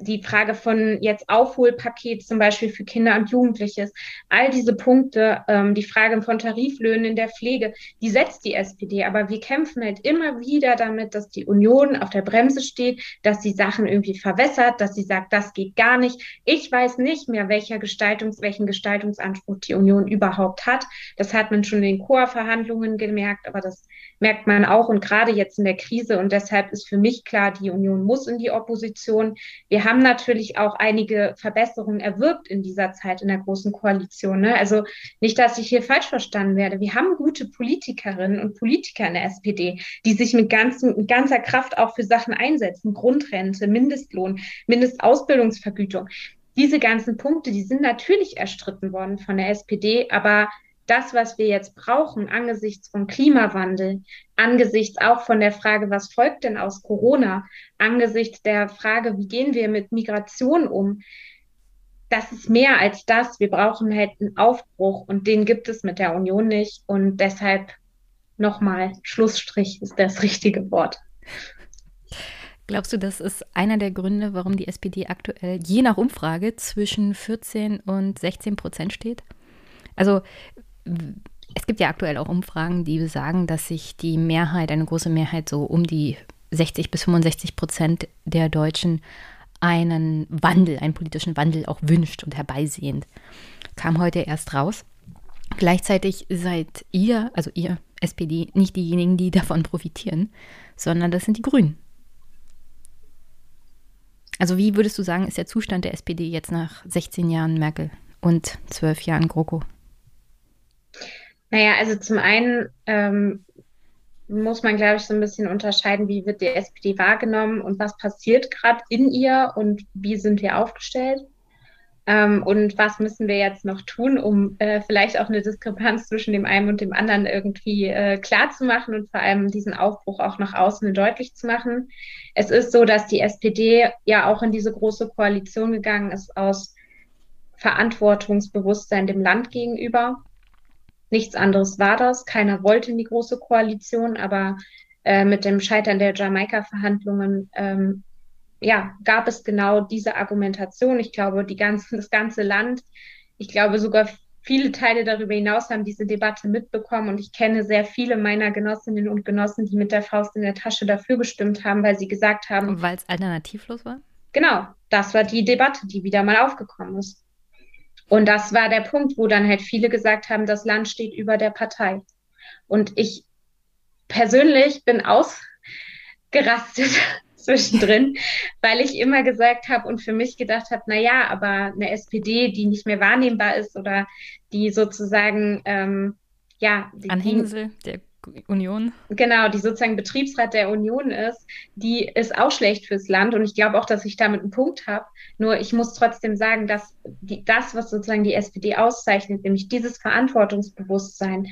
die Frage von jetzt Aufholpaket zum Beispiel für Kinder und Jugendliche, all diese Punkte, ähm, die Frage von Tariflöhnen in der Pflege, die setzt die SPD. Aber wir kämpfen halt immer wieder damit, dass die Union auf der Bremse steht, dass sie Sachen irgendwie verwässert, dass sie sagt, das geht gar nicht. Ich weiß nicht mehr, welcher Gestaltungs-, welchen Gestaltungsanspruch die Union überhaupt hat. Das hat man schon in den Chorverhandlungen gemerkt, aber das merkt man auch und gerade jetzt in der Krise. Und deshalb ist für mich klar, die Union muss in die Opposition. Wir haben natürlich auch einige Verbesserungen erwirkt in dieser Zeit in der Großen Koalition. Ne? Also nicht, dass ich hier falsch verstanden werde. Wir haben gute Politikerinnen und Politiker in der SPD, die sich mit, ganzen, mit ganzer Kraft auch für Sachen einsetzen. Grundrente, Mindestlohn, Mindestausbildungsvergütung diese ganzen Punkte, die sind natürlich erstritten worden von der SPD, aber das, was wir jetzt brauchen angesichts vom Klimawandel, angesichts auch von der Frage, was folgt denn aus Corona, angesichts der Frage, wie gehen wir mit Migration um, das ist mehr als das. Wir brauchen halt einen Aufbruch und den gibt es mit der Union nicht. Und deshalb nochmal, Schlussstrich ist das richtige Wort. Glaubst du, das ist einer der Gründe, warum die SPD aktuell je nach Umfrage zwischen 14 und 16 Prozent steht? Also es gibt ja aktuell auch Umfragen, die sagen, dass sich die Mehrheit, eine große Mehrheit, so um die 60 bis 65 Prozent der Deutschen einen Wandel, einen politischen Wandel auch wünscht und herbeisehend. Kam heute erst raus. Gleichzeitig seid ihr, also ihr SPD, nicht diejenigen, die davon profitieren, sondern das sind die Grünen. Also wie würdest du sagen, ist der Zustand der SPD jetzt nach 16 Jahren Merkel und 12 Jahren GroKo? Naja, also zum einen ähm, muss man, glaube ich, so ein bisschen unterscheiden, wie wird die SPD wahrgenommen und was passiert gerade in ihr und wie sind wir aufgestellt. Ähm, und was müssen wir jetzt noch tun, um äh, vielleicht auch eine Diskrepanz zwischen dem einen und dem anderen irgendwie äh, klar zu machen und vor allem diesen Aufbruch auch nach außen deutlich zu machen. Es ist so, dass die SPD ja auch in diese große Koalition gegangen ist aus Verantwortungsbewusstsein dem Land gegenüber Nichts anderes war das. Keiner wollte in die große Koalition, aber äh, mit dem Scheitern der Jamaika-Verhandlungen ähm, ja, gab es genau diese Argumentation. Ich glaube, die ganze, das ganze Land, ich glaube sogar viele Teile darüber hinaus haben diese Debatte mitbekommen und ich kenne sehr viele meiner Genossinnen und Genossen, die mit der Faust in der Tasche dafür gestimmt haben, weil sie gesagt haben. Weil es alternativlos war? Genau, das war die Debatte, die wieder mal aufgekommen ist. Und das war der Punkt, wo dann halt viele gesagt haben, das Land steht über der Partei. Und ich persönlich bin aus, gerastet zwischendrin, weil ich immer gesagt habe und für mich gedacht habe, na ja, aber eine SPD, die nicht mehr wahrnehmbar ist oder die sozusagen ähm, ja die, Anhängsel der Union. Genau, die sozusagen Betriebsrat der Union ist, die ist auch schlecht fürs Land. Und ich glaube auch, dass ich damit einen Punkt habe. Nur ich muss trotzdem sagen, dass die, das, was sozusagen die SPD auszeichnet, nämlich dieses Verantwortungsbewusstsein,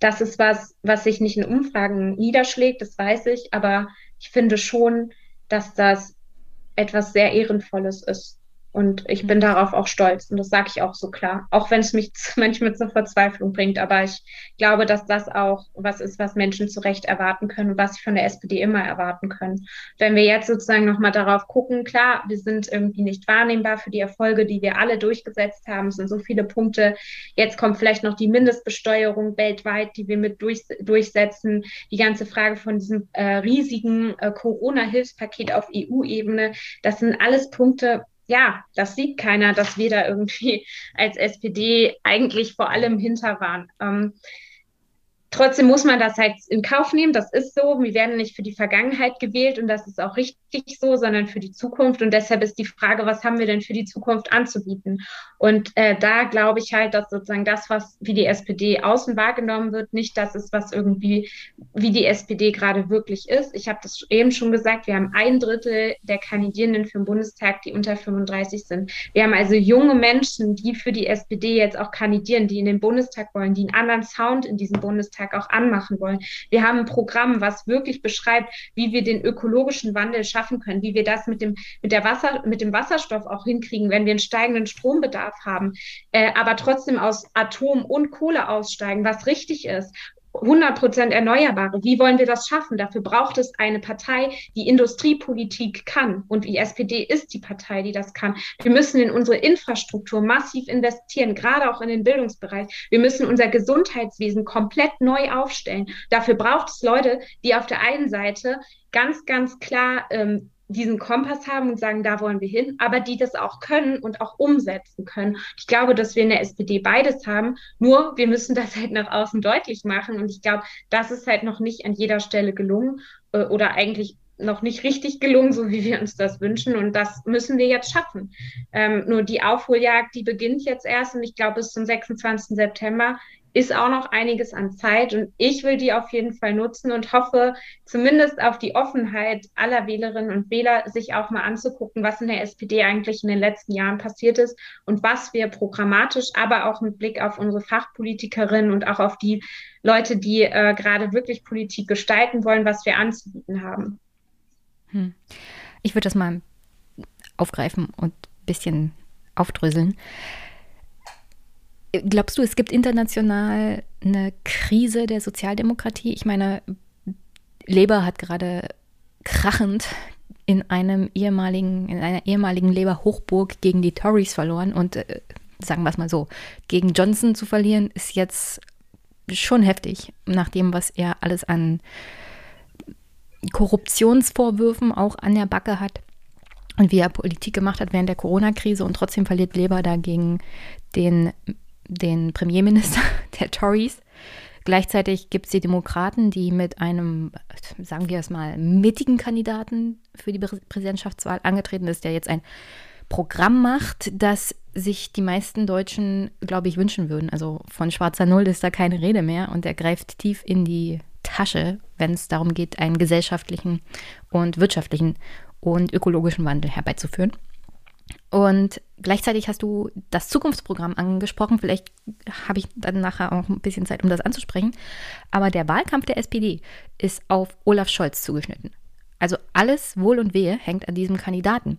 das ist was, was sich nicht in Umfragen niederschlägt, das weiß ich. Aber ich finde schon, dass das etwas sehr Ehrenvolles ist. Und ich bin darauf auch stolz und das sage ich auch so klar, auch wenn es mich manchmal zur Verzweiflung bringt. Aber ich glaube, dass das auch was ist, was Menschen zu Recht erwarten können und was sie von der SPD immer erwarten können. Wenn wir jetzt sozusagen nochmal darauf gucken, klar, wir sind irgendwie nicht wahrnehmbar für die Erfolge, die wir alle durchgesetzt haben. Es sind so viele Punkte. Jetzt kommt vielleicht noch die Mindestbesteuerung weltweit, die wir mit durch, durchsetzen. Die ganze Frage von diesem äh, riesigen äh, Corona-Hilfspaket auf EU-Ebene. Das sind alles Punkte, ja, das sieht keiner, dass wir da irgendwie als SPD eigentlich vor allem hinter waren. Ähm, Trotzdem muss man das halt in Kauf nehmen. Das ist so. Wir werden nicht für die Vergangenheit gewählt und das ist auch richtig so, sondern für die Zukunft. Und deshalb ist die Frage, was haben wir denn für die Zukunft anzubieten? Und äh, da glaube ich halt, dass sozusagen das, was wie die SPD außen wahrgenommen wird, nicht das ist, was irgendwie wie die SPD gerade wirklich ist. Ich habe das eben schon gesagt. Wir haben ein Drittel der Kandidierenden für den Bundestag, die unter 35 sind. Wir haben also junge Menschen, die für die SPD jetzt auch kandidieren, die in den Bundestag wollen, die einen anderen Sound in diesem Bundestag auch anmachen wollen. Wir haben ein Programm, was wirklich beschreibt, wie wir den ökologischen Wandel schaffen können, wie wir das mit dem, mit der Wasser, mit dem Wasserstoff auch hinkriegen, wenn wir einen steigenden Strombedarf haben, äh, aber trotzdem aus Atom und Kohle aussteigen, was richtig ist 100 Prozent Erneuerbare. Wie wollen wir das schaffen? Dafür braucht es eine Partei, die Industriepolitik kann. Und die SPD ist die Partei, die das kann. Wir müssen in unsere Infrastruktur massiv investieren, gerade auch in den Bildungsbereich. Wir müssen unser Gesundheitswesen komplett neu aufstellen. Dafür braucht es Leute, die auf der einen Seite ganz, ganz klar ähm, diesen Kompass haben und sagen, da wollen wir hin, aber die das auch können und auch umsetzen können. Ich glaube, dass wir in der SPD beides haben, nur wir müssen das halt nach außen deutlich machen und ich glaube, das ist halt noch nicht an jeder Stelle gelungen äh, oder eigentlich noch nicht richtig gelungen, so wie wir uns das wünschen. Und das müssen wir jetzt schaffen. Ähm, nur die Aufholjagd, die beginnt jetzt erst und ich glaube, bis zum 26. September ist auch noch einiges an Zeit und ich will die auf jeden Fall nutzen und hoffe zumindest auf die Offenheit aller Wählerinnen und Wähler, sich auch mal anzugucken, was in der SPD eigentlich in den letzten Jahren passiert ist und was wir programmatisch, aber auch mit Blick auf unsere Fachpolitikerinnen und auch auf die Leute, die äh, gerade wirklich Politik gestalten wollen, was wir anzubieten haben. Hm. Ich würde das mal aufgreifen und ein bisschen aufdröseln. Glaubst du, es gibt international eine Krise der Sozialdemokratie? Ich meine, Labour hat gerade krachend in einem ehemaligen, in einer ehemaligen Labour-Hochburg gegen die Tories verloren und äh, sagen wir es mal so, gegen Johnson zu verlieren, ist jetzt schon heftig, nach dem, was er alles an Korruptionsvorwürfen auch an der Backe hat und wie er Politik gemacht hat während der Corona-Krise und trotzdem verliert Labour dagegen den den Premierminister der Tories. Gleichzeitig gibt es die Demokraten, die mit einem, sagen wir es mal, mittigen Kandidaten für die Präsidentschaftswahl angetreten ist, der jetzt ein Programm macht, das sich die meisten Deutschen, glaube ich, wünschen würden. Also von schwarzer Null ist da keine Rede mehr und er greift tief in die Tasche, wenn es darum geht, einen gesellschaftlichen und wirtschaftlichen und ökologischen Wandel herbeizuführen. Und gleichzeitig hast du das Zukunftsprogramm angesprochen. Vielleicht habe ich dann nachher auch ein bisschen Zeit, um das anzusprechen. Aber der Wahlkampf der SPD ist auf Olaf Scholz zugeschnitten. Also alles Wohl und Wehe hängt an diesem Kandidaten.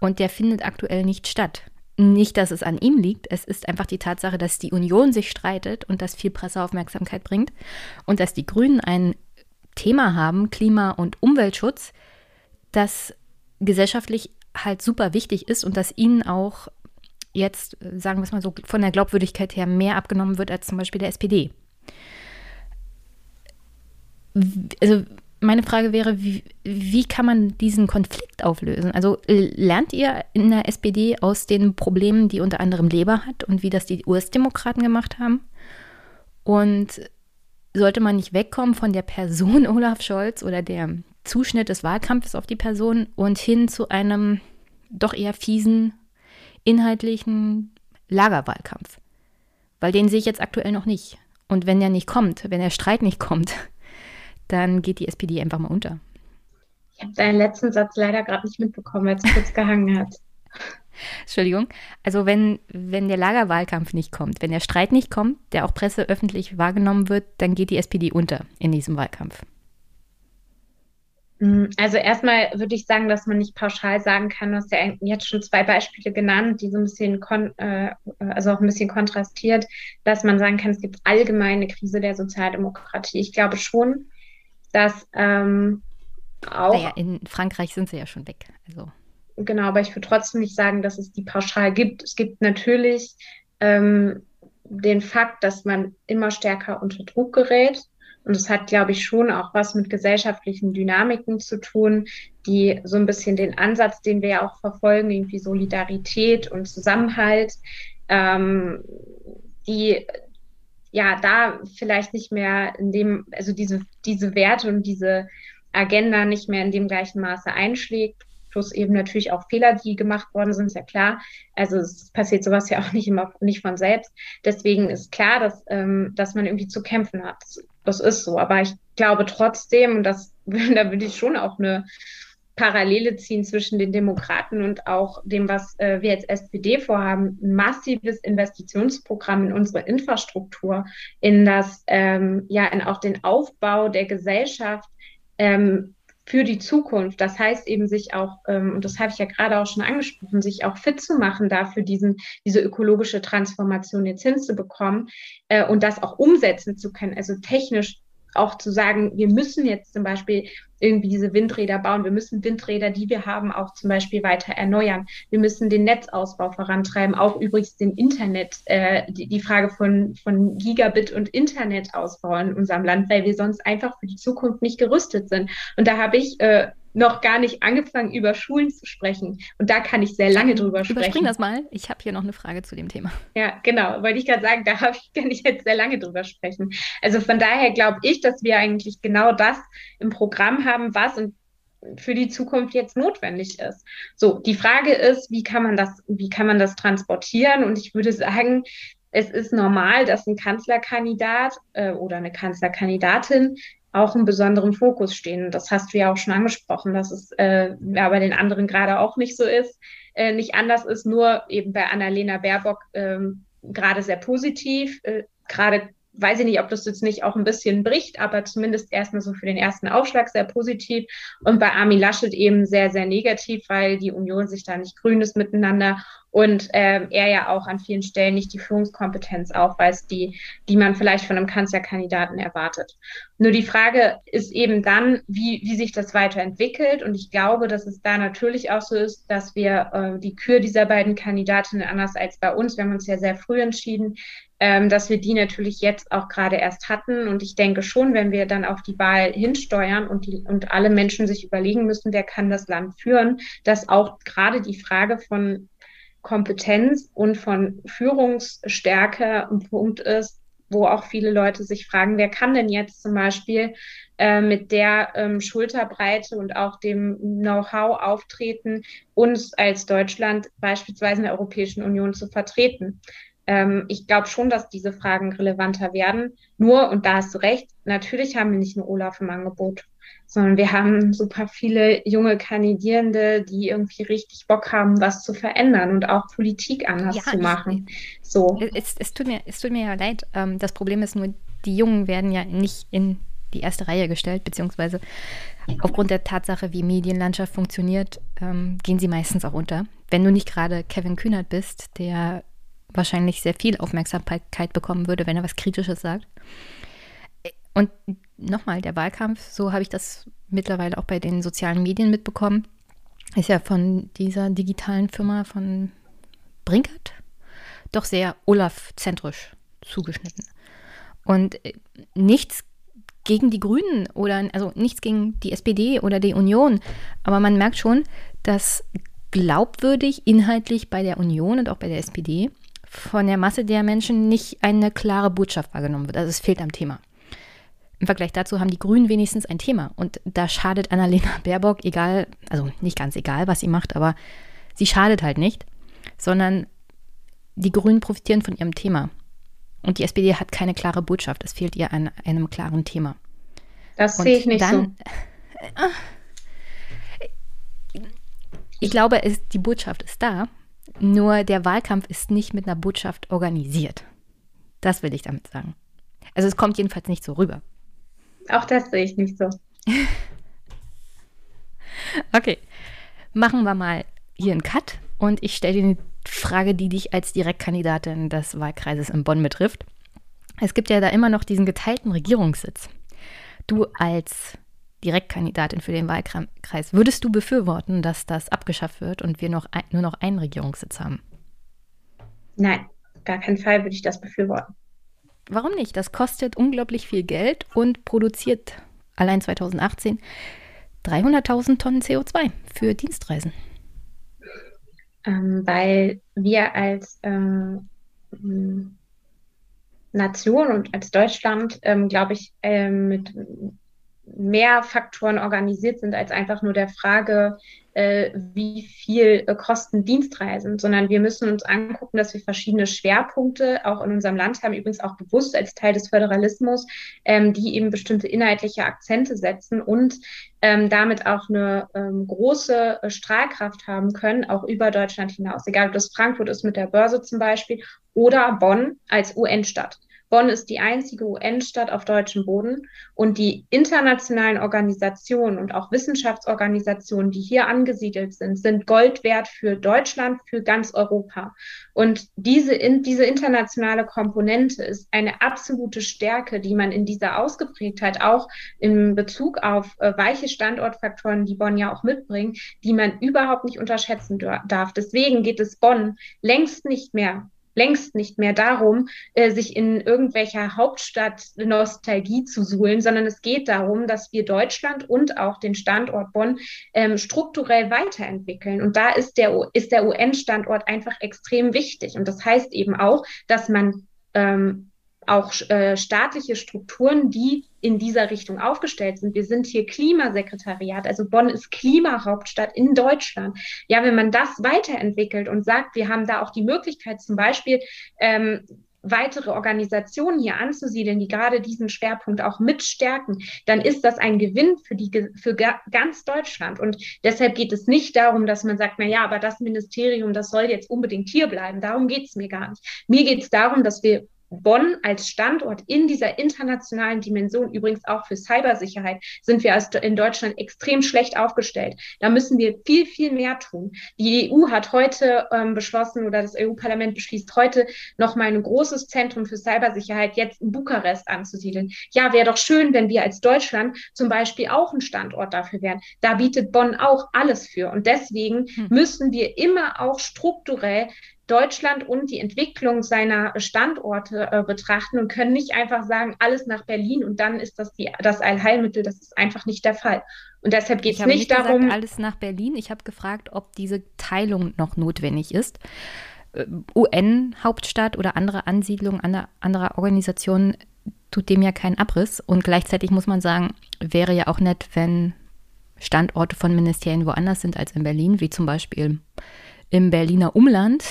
Und der findet aktuell nicht statt. Nicht, dass es an ihm liegt, es ist einfach die Tatsache, dass die Union sich streitet und das viel Presseaufmerksamkeit bringt und dass die Grünen ein Thema haben, Klima- und Umweltschutz, das gesellschaftlich halt super wichtig ist und dass ihnen auch jetzt, sagen wir es mal so, von der Glaubwürdigkeit her mehr abgenommen wird als zum Beispiel der SPD. Also meine Frage wäre, wie, wie kann man diesen Konflikt auflösen? Also lernt ihr in der SPD aus den Problemen, die unter anderem Leber hat und wie das die US-Demokraten gemacht haben? Und sollte man nicht wegkommen von der Person Olaf Scholz oder der Zuschnitt des Wahlkampfes auf die Person und hin zu einem doch eher fiesen, inhaltlichen Lagerwahlkampf. Weil den sehe ich jetzt aktuell noch nicht. Und wenn der nicht kommt, wenn der Streit nicht kommt, dann geht die SPD einfach mal unter. Ich habe deinen letzten Satz leider gerade nicht mitbekommen, weil es kurz gehangen hat. Entschuldigung. Also wenn, wenn der Lagerwahlkampf nicht kommt, wenn der Streit nicht kommt, der auch presseöffentlich wahrgenommen wird, dann geht die SPD unter in diesem Wahlkampf. Hm, also erstmal würde ich sagen, dass man nicht pauschal sagen kann, du hast ja jetzt schon zwei Beispiele genannt, die so ein bisschen, äh, also auch ein bisschen kontrastiert, dass man sagen kann, es gibt allgemeine Krise der Sozialdemokratie. Ich glaube schon, dass ähm, auch. Naja, in Frankreich sind sie ja schon weg. Also. Genau, aber ich würde trotzdem nicht sagen, dass es die pauschal gibt. Es gibt natürlich ähm, den Fakt, dass man immer stärker unter Druck gerät und es hat, glaube ich, schon auch was mit gesellschaftlichen Dynamiken zu tun, die so ein bisschen den Ansatz, den wir ja auch verfolgen, irgendwie Solidarität und Zusammenhalt, ähm, die ja da vielleicht nicht mehr in dem, also diese, diese Werte und diese Agenda nicht mehr in dem gleichen Maße einschlägt plus eben natürlich auch Fehler, die gemacht worden sind, ist ja klar. Also es passiert sowas ja auch nicht immer nicht von selbst. Deswegen ist klar, dass, ähm, dass man irgendwie zu kämpfen hat. Das, ist so. Aber ich glaube trotzdem, und das, da würde ich schon auch eine Parallele ziehen zwischen den Demokraten und auch dem, was äh, wir als SPD vorhaben, ein massives Investitionsprogramm in unsere Infrastruktur, in das, ähm, ja, in auch den Aufbau der Gesellschaft, ähm, für die Zukunft. Das heißt eben sich auch, ähm, und das habe ich ja gerade auch schon angesprochen, sich auch fit zu machen, dafür diesen, diese ökologische Transformation jetzt hinzubekommen äh, und das auch umsetzen zu können, also technisch auch zu sagen, wir müssen jetzt zum Beispiel irgendwie diese Windräder bauen. Wir müssen Windräder, die wir haben, auch zum Beispiel weiter erneuern. Wir müssen den Netzausbau vorantreiben, auch übrigens den Internet, äh, die, die Frage von, von Gigabit und Internetausbau in unserem Land, weil wir sonst einfach für die Zukunft nicht gerüstet sind. Und da habe ich äh, noch gar nicht angefangen, über Schulen zu sprechen. Und da kann ich sehr lange drüber sprechen. Überspring das mal. Ich habe hier noch eine Frage zu dem Thema. Ja, genau. Wollte ich gerade sagen, da ich, kann ich jetzt sehr lange drüber sprechen. Also von daher glaube ich, dass wir eigentlich genau das im Programm haben, was und für die Zukunft jetzt notwendig ist. So, die Frage ist, wie kann man das, wie kann man das transportieren? Und ich würde sagen, es ist normal, dass ein Kanzlerkandidat äh, oder eine Kanzlerkandidatin auch einen besonderen Fokus stehen. Das hast du ja auch schon angesprochen, dass es äh, ja bei den anderen gerade auch nicht so ist, äh, nicht anders ist, nur eben bei Annalena Baerbock ähm, gerade sehr positiv, äh, gerade weiß ich nicht, ob das jetzt nicht auch ein bisschen bricht, aber zumindest erstmal so für den ersten Aufschlag sehr positiv. Und bei Armin Laschet eben sehr, sehr negativ, weil die Union sich da nicht grün ist miteinander und ähm, er ja auch an vielen Stellen nicht die Führungskompetenz aufweist, die, die man vielleicht von einem Kanzlerkandidaten erwartet. Nur die Frage ist eben dann, wie, wie sich das weiterentwickelt. Und ich glaube, dass es da natürlich auch so ist, dass wir äh, die Kür dieser beiden Kandidatinnen anders als bei uns, wir haben uns ja sehr früh entschieden, ähm, dass wir die natürlich jetzt auch gerade erst hatten. Und ich denke schon, wenn wir dann auf die Wahl hinsteuern und, die, und alle Menschen sich überlegen müssen, wer kann das Land führen, dass auch gerade die Frage von Kompetenz und von Führungsstärke ein Punkt ist, wo auch viele Leute sich fragen, wer kann denn jetzt zum Beispiel äh, mit der ähm, Schulterbreite und auch dem Know-how auftreten, uns als Deutschland beispielsweise in der Europäischen Union zu vertreten. Ähm, ich glaube schon, dass diese Fragen relevanter werden. Nur, und da hast du recht, natürlich haben wir nicht nur Olaf im Angebot sondern wir haben super viele junge Kandidierende, die irgendwie richtig Bock haben, was zu verändern und auch Politik anders ja, zu machen. Ich, so. Es, es, tut mir, es tut mir ja leid. Ähm, das Problem ist nur, die Jungen werden ja nicht in die erste Reihe gestellt, beziehungsweise aufgrund der Tatsache, wie Medienlandschaft funktioniert, ähm, gehen sie meistens auch unter. Wenn du nicht gerade Kevin Kühnert bist, der wahrscheinlich sehr viel Aufmerksamkeit bekommen würde, wenn er was Kritisches sagt. Und nochmal, der Wahlkampf, so habe ich das mittlerweile auch bei den sozialen Medien mitbekommen, ist ja von dieser digitalen Firma von Brinkert doch sehr Olaf-zentrisch zugeschnitten. Und äh, nichts gegen die Grünen oder also nichts gegen die SPD oder die Union, aber man merkt schon, dass glaubwürdig inhaltlich bei der Union und auch bei der SPD von der Masse der Menschen nicht eine klare Botschaft wahrgenommen wird. Also es fehlt am Thema. Im Vergleich dazu haben die Grünen wenigstens ein Thema. Und da schadet Annalena Baerbock, egal, also nicht ganz egal, was sie macht, aber sie schadet halt nicht, sondern die Grünen profitieren von ihrem Thema. Und die SPD hat keine klare Botschaft. Es fehlt ihr an einem klaren Thema. Das sehe ich nicht dann, so. Ich glaube, es, die Botschaft ist da, nur der Wahlkampf ist nicht mit einer Botschaft organisiert. Das will ich damit sagen. Also es kommt jedenfalls nicht so rüber. Auch das sehe ich nicht so. okay, machen wir mal hier einen Cut und ich stelle dir eine Frage, die dich als Direktkandidatin des Wahlkreises in Bonn betrifft. Es gibt ja da immer noch diesen geteilten Regierungssitz. Du als Direktkandidatin für den Wahlkreis, würdest du befürworten, dass das abgeschafft wird und wir noch ein, nur noch einen Regierungssitz haben? Nein, gar keinen Fall würde ich das befürworten. Warum nicht? Das kostet unglaublich viel Geld und produziert allein 2018 300.000 Tonnen CO2 für Dienstreisen. Ähm, weil wir als äh, Nation und als Deutschland, ähm, glaube ich, äh, mit mehr Faktoren organisiert sind als einfach nur der Frage, wie viel äh, kosten Dienstreisen, sondern wir müssen uns angucken, dass wir verschiedene Schwerpunkte auch in unserem Land haben, übrigens auch bewusst als Teil des Föderalismus, ähm, die eben bestimmte inhaltliche Akzente setzen und ähm, damit auch eine ähm, große äh, Strahlkraft haben können, auch über Deutschland hinaus. Egal, ob das Frankfurt ist mit der Börse zum Beispiel oder Bonn als UN-Stadt. Bonn ist die einzige UN-Stadt auf deutschem Boden und die internationalen Organisationen und auch Wissenschaftsorganisationen, die hier angesiedelt sind, sind Gold wert für Deutschland, für ganz Europa. Und diese, in, diese internationale Komponente ist eine absolute Stärke, die man in dieser Ausgeprägtheit auch in Bezug auf äh, weiche Standortfaktoren, die Bonn ja auch mitbringt, die man überhaupt nicht unterschätzen darf. Deswegen geht es Bonn längst nicht mehr längst nicht mehr darum, äh, sich in irgendwelcher Hauptstadt Nostalgie zu suhlen, sondern es geht darum, dass wir Deutschland und auch den Standort Bonn ähm, strukturell weiterentwickeln. Und da ist der, ist der UN-Standort einfach extrem wichtig. Und das heißt eben auch, dass man ähm, auch äh, staatliche Strukturen, die in dieser Richtung aufgestellt sind. Wir sind hier Klimasekretariat, also Bonn ist Klimahauptstadt in Deutschland. Ja, wenn man das weiterentwickelt und sagt, wir haben da auch die Möglichkeit, zum Beispiel ähm, weitere Organisationen hier anzusiedeln, die gerade diesen Schwerpunkt auch mitstärken, dann ist das ein Gewinn für die für ganz Deutschland. Und deshalb geht es nicht darum, dass man sagt, na ja, aber das Ministerium, das soll jetzt unbedingt hier bleiben. Darum geht es mir gar nicht. Mir geht es darum, dass wir Bonn als Standort in dieser internationalen Dimension, übrigens auch für Cybersicherheit, sind wir in Deutschland extrem schlecht aufgestellt. Da müssen wir viel, viel mehr tun. Die EU hat heute ähm, beschlossen oder das EU-Parlament beschließt heute nochmal ein großes Zentrum für Cybersicherheit jetzt in Bukarest anzusiedeln. Ja, wäre doch schön, wenn wir als Deutschland zum Beispiel auch ein Standort dafür wären. Da bietet Bonn auch alles für. Und deswegen hm. müssen wir immer auch strukturell Deutschland und die Entwicklung seiner Standorte äh, betrachten und können nicht einfach sagen, alles nach Berlin und dann ist das die, das Allheilmittel. Das ist einfach nicht der Fall. Und deshalb geht es nicht, nicht darum. Gesagt, alles nach Berlin. Ich habe gefragt, ob diese Teilung noch notwendig ist. Äh, UN-Hauptstadt oder andere Ansiedlungen andere, anderer Organisationen tut dem ja keinen Abriss. Und gleichzeitig muss man sagen, wäre ja auch nett, wenn Standorte von Ministerien woanders sind als in Berlin, wie zum Beispiel im Berliner Umland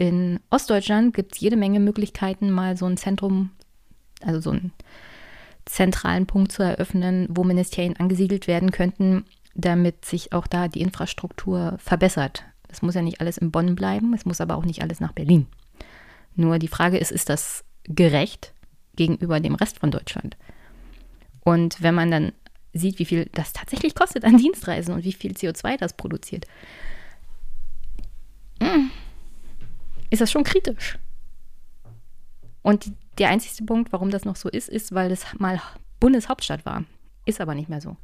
in Ostdeutschland gibt es jede Menge Möglichkeiten, mal so ein Zentrum, also so einen zentralen Punkt zu eröffnen, wo Ministerien angesiedelt werden könnten, damit sich auch da die Infrastruktur verbessert. Es muss ja nicht alles in Bonn bleiben, es muss aber auch nicht alles nach Berlin. Nur die Frage ist, ist das gerecht gegenüber dem Rest von Deutschland? Und wenn man dann sieht, wie viel das tatsächlich kostet an Dienstreisen und wie viel CO2 das produziert, hm, ist das schon kritisch. Und der einzige Punkt, warum das noch so ist, ist, weil es mal Bundeshauptstadt war. Ist aber nicht mehr so.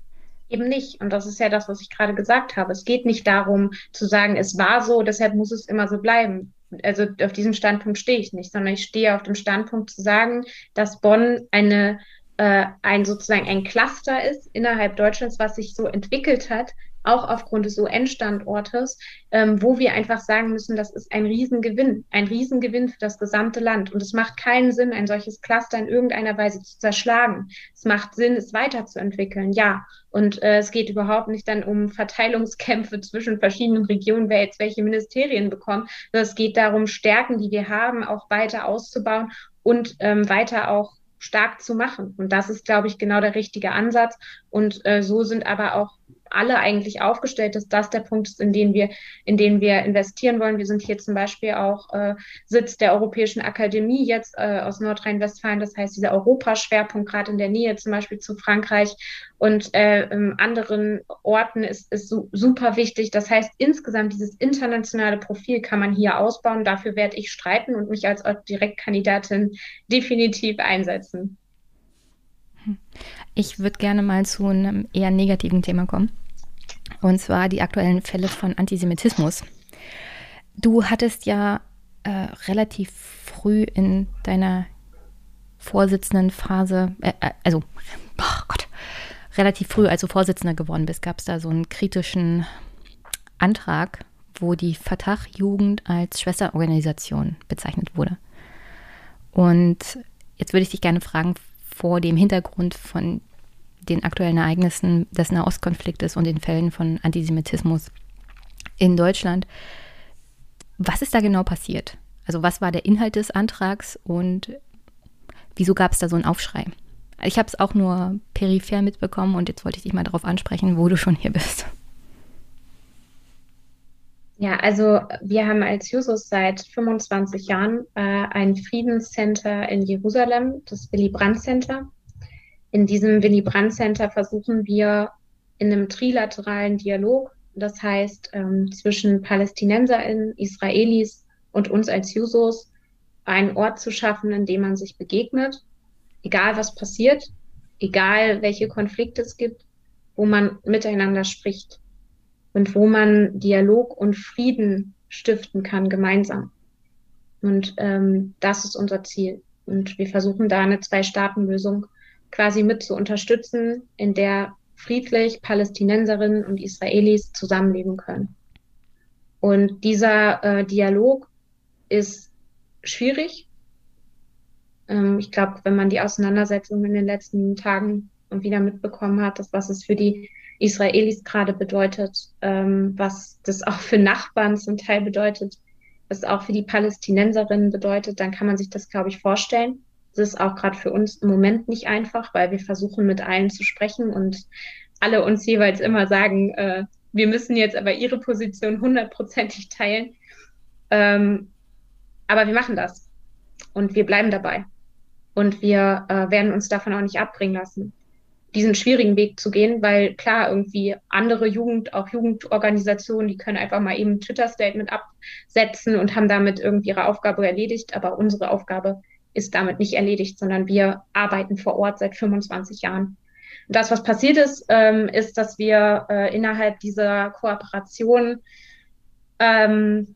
Eben nicht. Und das ist ja das, was ich gerade gesagt habe. Es geht nicht darum zu sagen, es war so, deshalb muss es immer so bleiben. Also auf diesem Standpunkt stehe ich nicht, sondern ich stehe auf dem Standpunkt zu sagen, dass Bonn eine, äh, ein sozusagen ein Cluster ist innerhalb Deutschlands, was sich so entwickelt hat, auch aufgrund des UN-Standortes, ähm, wo wir einfach sagen müssen, das ist ein Riesengewinn, ein Riesengewinn für das gesamte Land. Und es macht keinen Sinn, ein solches Cluster in irgendeiner Weise zu zerschlagen. Es macht Sinn, es weiterzuentwickeln, ja. Und äh, es geht überhaupt nicht dann um Verteilungskämpfe zwischen verschiedenen Regionen, wer jetzt welche Ministerien bekommt. Es geht darum, Stärken, die wir haben, auch weiter auszubauen und ähm, weiter auch stark zu machen. Und das ist, glaube ich, genau der richtige Ansatz. Und äh, so sind aber auch alle eigentlich aufgestellt, dass das der Punkt ist, in den wir, in den wir investieren wollen. Wir sind hier zum Beispiel auch äh, Sitz der Europäischen Akademie jetzt äh, aus Nordrhein-Westfalen. Das heißt, dieser Europaschwerpunkt gerade in der Nähe zum Beispiel zu Frankreich und äh, anderen Orten ist, ist su super wichtig. Das heißt, insgesamt dieses internationale Profil kann man hier ausbauen. Dafür werde ich streiten und mich als Direktkandidatin definitiv einsetzen. Ich würde gerne mal zu einem eher negativen Thema kommen. Und zwar die aktuellen Fälle von Antisemitismus. Du hattest ja äh, relativ früh in deiner Vorsitzenden Phase, äh, äh, also, oh Gott, relativ früh, als du Vorsitzender geworden bist, gab es da so einen kritischen Antrag, wo die Fatah-Jugend als Schwesterorganisation bezeichnet wurde. Und jetzt würde ich dich gerne fragen, vor dem Hintergrund von den aktuellen Ereignissen des Nahostkonfliktes und den Fällen von Antisemitismus in Deutschland. Was ist da genau passiert? Also was war der Inhalt des Antrags und wieso gab es da so einen Aufschrei? Ich habe es auch nur peripher mitbekommen und jetzt wollte ich dich mal darauf ansprechen, wo du schon hier bist. Ja, also wir haben als Jusos seit 25 Jahren äh, ein Friedenscenter in Jerusalem, das Willy Brandt Center. In diesem Willy Brandt Center versuchen wir in einem trilateralen Dialog, das heißt ähm, zwischen PalästinenserInnen, Israelis und uns als Jusos, einen Ort zu schaffen, in dem man sich begegnet, egal was passiert, egal welche Konflikte es gibt, wo man miteinander spricht und wo man Dialog und Frieden stiften kann gemeinsam. Und ähm, das ist unser Ziel. Und wir versuchen da eine Zwei-Staaten-Lösung quasi mit zu unterstützen, in der friedlich Palästinenserinnen und Israelis zusammenleben können. Und dieser äh, Dialog ist schwierig. Ähm, ich glaube, wenn man die Auseinandersetzung in den letzten Tagen wieder mitbekommen hat, das, was es für die Israelis gerade bedeutet, ähm, was das auch für Nachbarn zum Teil bedeutet, was auch für die Palästinenserinnen bedeutet, dann kann man sich das, glaube ich, vorstellen. Das ist auch gerade für uns im Moment nicht einfach, weil wir versuchen, mit allen zu sprechen und alle uns jeweils immer sagen, äh, wir müssen jetzt aber ihre Position hundertprozentig teilen. Ähm, aber wir machen das und wir bleiben dabei. Und wir äh, werden uns davon auch nicht abbringen lassen diesen schwierigen Weg zu gehen, weil klar, irgendwie andere Jugend, auch Jugendorganisationen, die können einfach mal eben ein Twitter-Statement absetzen und haben damit irgendwie ihre Aufgabe erledigt, aber unsere Aufgabe ist damit nicht erledigt, sondern wir arbeiten vor Ort seit 25 Jahren. Und das, was passiert ist, ähm, ist, dass wir äh, innerhalb dieser Kooperation, ähm,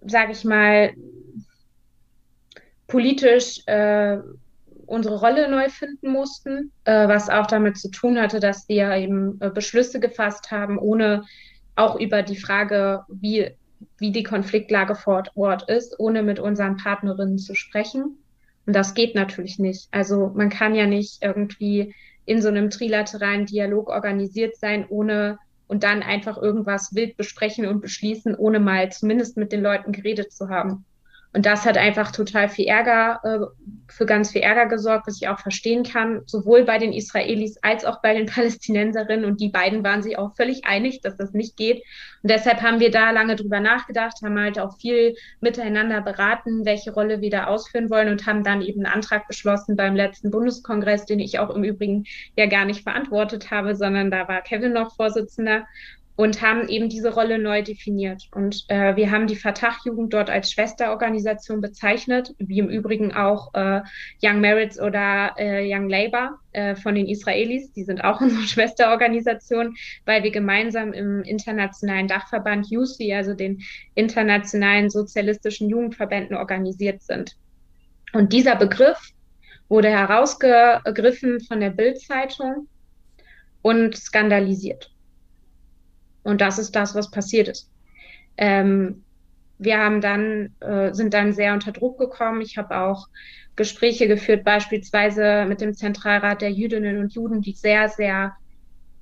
sage ich mal, politisch äh, unsere Rolle neu finden mussten, äh, was auch damit zu tun hatte, dass wir eben äh, Beschlüsse gefasst haben, ohne auch über die Frage, wie, wie die Konfliktlage vor Ort ist, ohne mit unseren Partnerinnen zu sprechen. Und das geht natürlich nicht. Also man kann ja nicht irgendwie in so einem trilateralen Dialog organisiert sein, ohne und dann einfach irgendwas wild besprechen und beschließen, ohne mal zumindest mit den Leuten geredet zu haben. Und das hat einfach total viel Ärger, äh, für ganz viel Ärger gesorgt, was ich auch verstehen kann, sowohl bei den Israelis als auch bei den Palästinenserinnen. Und die beiden waren sich auch völlig einig, dass das nicht geht. Und deshalb haben wir da lange drüber nachgedacht, haben halt auch viel miteinander beraten, welche Rolle wir da ausführen wollen und haben dann eben einen Antrag beschlossen beim letzten Bundeskongress, den ich auch im Übrigen ja gar nicht verantwortet habe, sondern da war Kevin noch Vorsitzender und haben eben diese Rolle neu definiert. Und äh, wir haben die Fatah-Jugend dort als Schwesterorganisation bezeichnet, wie im Übrigen auch äh, Young Merits oder äh, Young Labour äh, von den Israelis. Die sind auch unsere Schwesterorganisation, weil wir gemeinsam im internationalen Dachverband USI, also den internationalen sozialistischen Jugendverbänden, organisiert sind. Und dieser Begriff wurde herausgegriffen von der Bild-Zeitung und skandalisiert. Und das ist das, was passiert ist. Ähm, wir haben dann, äh, sind dann sehr unter Druck gekommen. Ich habe auch Gespräche geführt, beispielsweise mit dem Zentralrat der Jüdinnen und Juden, die sehr, sehr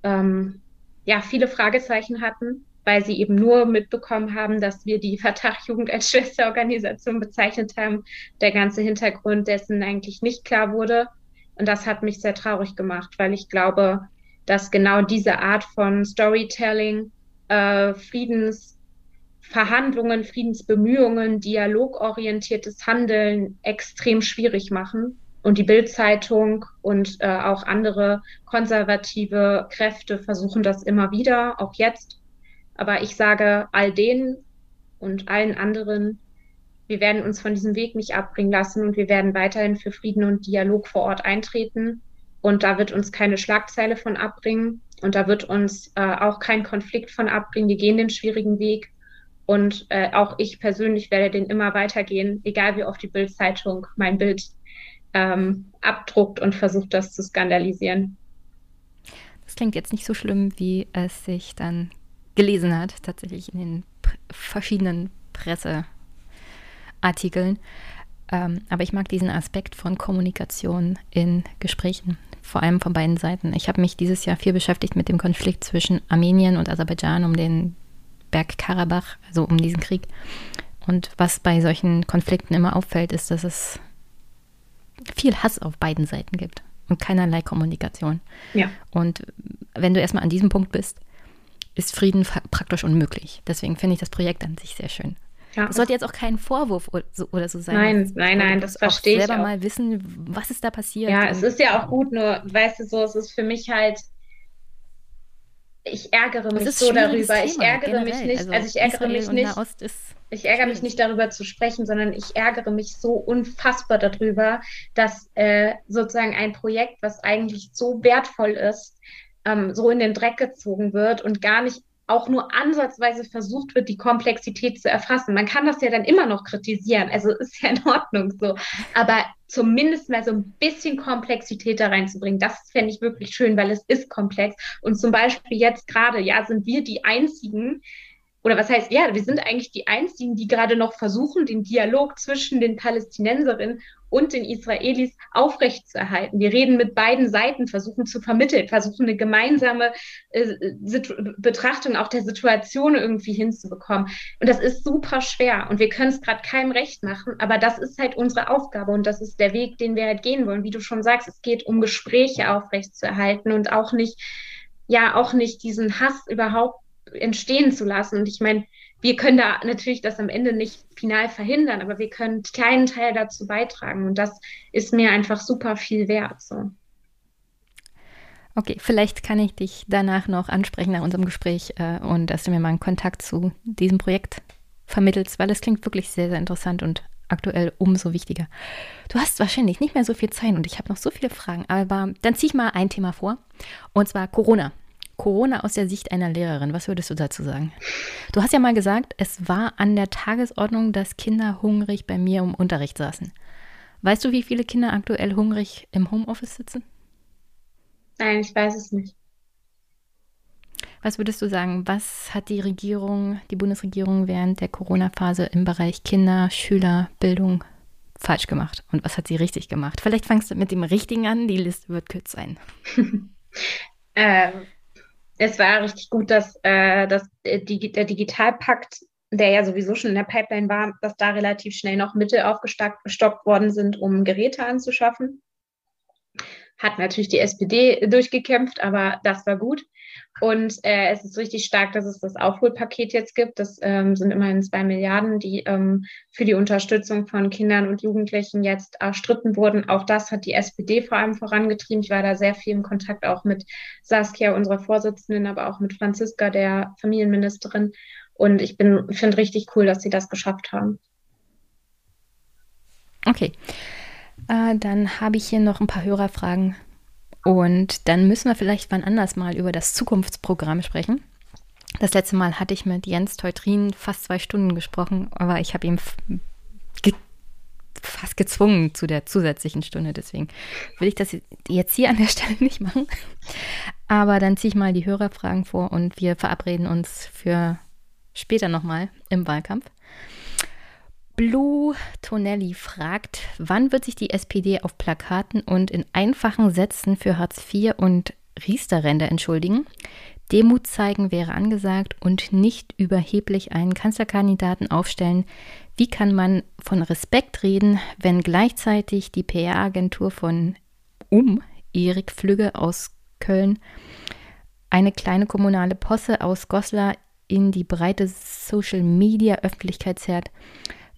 ähm, ja, viele Fragezeichen hatten, weil sie eben nur mitbekommen haben, dass wir die Vertrag-Jugend als Schwesterorganisation bezeichnet haben. Der ganze Hintergrund dessen eigentlich nicht klar wurde. Und das hat mich sehr traurig gemacht, weil ich glaube, dass genau diese Art von Storytelling, äh, Friedensverhandlungen, Friedensbemühungen, dialogorientiertes Handeln extrem schwierig machen. Und die Bildzeitung und äh, auch andere konservative Kräfte versuchen das immer wieder, auch jetzt. Aber ich sage all denen und allen anderen, wir werden uns von diesem Weg nicht abbringen lassen und wir werden weiterhin für Frieden und Dialog vor Ort eintreten. Und da wird uns keine Schlagzeile von abbringen und da wird uns äh, auch kein Konflikt von abbringen. Wir gehen den schwierigen Weg und äh, auch ich persönlich werde den immer weitergehen, egal wie oft die Bildzeitung mein Bild ähm, abdruckt und versucht, das zu skandalisieren. Das klingt jetzt nicht so schlimm, wie es sich dann gelesen hat, tatsächlich in den verschiedenen Presseartikeln. Ähm, aber ich mag diesen Aspekt von Kommunikation in Gesprächen vor allem von beiden Seiten. Ich habe mich dieses Jahr viel beschäftigt mit dem Konflikt zwischen Armenien und Aserbaidschan um den Bergkarabach, also um diesen Krieg. Und was bei solchen Konflikten immer auffällt, ist, dass es viel Hass auf beiden Seiten gibt und keinerlei Kommunikation. Ja. Und wenn du erstmal an diesem Punkt bist, ist Frieden praktisch unmöglich. Deswegen finde ich das Projekt an sich sehr schön. Ja. Das sollte jetzt auch kein Vorwurf oder so, sein. Nein, nein, nein, das verstehe ich. Selber auch. mal wissen, was ist da passiert. Ja, es ist ja auch gut, nur, weißt du, so, es ist für mich halt, ich ärgere mich so darüber. Thema, ich ärgere generell. mich nicht, also, also ich ärgere Israel mich nicht. ich ärgere mich nicht darüber zu sprechen, sondern ich ärgere mich so unfassbar darüber, dass äh, sozusagen ein Projekt, was eigentlich so wertvoll ist, ähm, so in den Dreck gezogen wird und gar nicht auch nur ansatzweise versucht wird, die Komplexität zu erfassen. Man kann das ja dann immer noch kritisieren, also ist ja in Ordnung so. Aber zumindest mal so ein bisschen Komplexität da reinzubringen, das fände ich wirklich schön, weil es ist komplex. Und zum Beispiel jetzt gerade, ja, sind wir die einzigen, oder was heißt, ja, wir sind eigentlich die Einzigen, die gerade noch versuchen, den Dialog zwischen den Palästinenserinnen und den Israelis aufrechtzuerhalten. Wir reden mit beiden Seiten, versuchen zu vermitteln, versuchen eine gemeinsame äh, Betrachtung auch der Situation irgendwie hinzubekommen. Und das ist super schwer und wir können es gerade keinem recht machen, aber das ist halt unsere Aufgabe und das ist der Weg, den wir halt gehen wollen. Wie du schon sagst, es geht um Gespräche aufrechtzuerhalten und auch nicht, ja, auch nicht diesen Hass überhaupt entstehen zu lassen. Und ich meine, wir können da natürlich das am Ende nicht final verhindern, aber wir können einen kleinen Teil dazu beitragen. Und das ist mir einfach super viel wert. So. Okay, vielleicht kann ich dich danach noch ansprechen nach unserem Gespräch äh, und dass du mir mal einen Kontakt zu diesem Projekt vermittelst, weil es klingt wirklich sehr, sehr interessant und aktuell umso wichtiger. Du hast wahrscheinlich nicht mehr so viel Zeit und ich habe noch so viele Fragen, aber dann ziehe ich mal ein Thema vor und zwar Corona. Corona aus der Sicht einer Lehrerin, was würdest du dazu sagen? Du hast ja mal gesagt, es war an der Tagesordnung, dass Kinder hungrig bei mir im Unterricht saßen. Weißt du, wie viele Kinder aktuell hungrig im Homeoffice sitzen? Nein, ich weiß es nicht. Was würdest du sagen, was hat die Regierung, die Bundesregierung während der Corona-Phase im Bereich Kinder, Schüler, Bildung falsch gemacht? Und was hat sie richtig gemacht? Vielleicht fangst du mit dem Richtigen an, die Liste wird kurz sein. ähm, es war richtig gut, dass, äh, dass äh, der Digitalpakt, der ja sowieso schon in der Pipeline war, dass da relativ schnell noch Mittel aufgestockt worden sind, um Geräte anzuschaffen. Hat natürlich die SPD durchgekämpft, aber das war gut. Und äh, es ist richtig stark, dass es das Aufholpaket jetzt gibt. Das ähm, sind immerhin zwei Milliarden, die ähm, für die Unterstützung von Kindern und Jugendlichen jetzt erstritten wurden. Auch das hat die SPD vor allem vorangetrieben. Ich war da sehr viel im Kontakt auch mit Saskia, unserer Vorsitzenden, aber auch mit Franziska, der Familienministerin. Und ich finde richtig cool, dass sie das geschafft haben. Okay. Äh, dann habe ich hier noch ein paar Hörerfragen und dann müssen wir vielleicht wann anders mal über das Zukunftsprogramm sprechen. Das letzte Mal hatte ich mit Jens Teutrin fast zwei Stunden gesprochen, aber ich habe ihm fast gezwungen zu der zusätzlichen Stunde. Deswegen will ich das jetzt hier an der Stelle nicht machen. Aber dann ziehe ich mal die Hörerfragen vor und wir verabreden uns für später nochmal im Wahlkampf. Blue Tonelli fragt, wann wird sich die SPD auf Plakaten und in einfachen Sätzen für Hartz IV und Riester-Rente entschuldigen? Demut zeigen wäre angesagt und nicht überheblich einen Kanzlerkandidaten aufstellen. Wie kann man von Respekt reden, wenn gleichzeitig die PR-Agentur von Um, Erik Flügge aus Köln, eine kleine kommunale Posse aus Goslar in die breite Social-Media-Öffentlichkeit zerrt?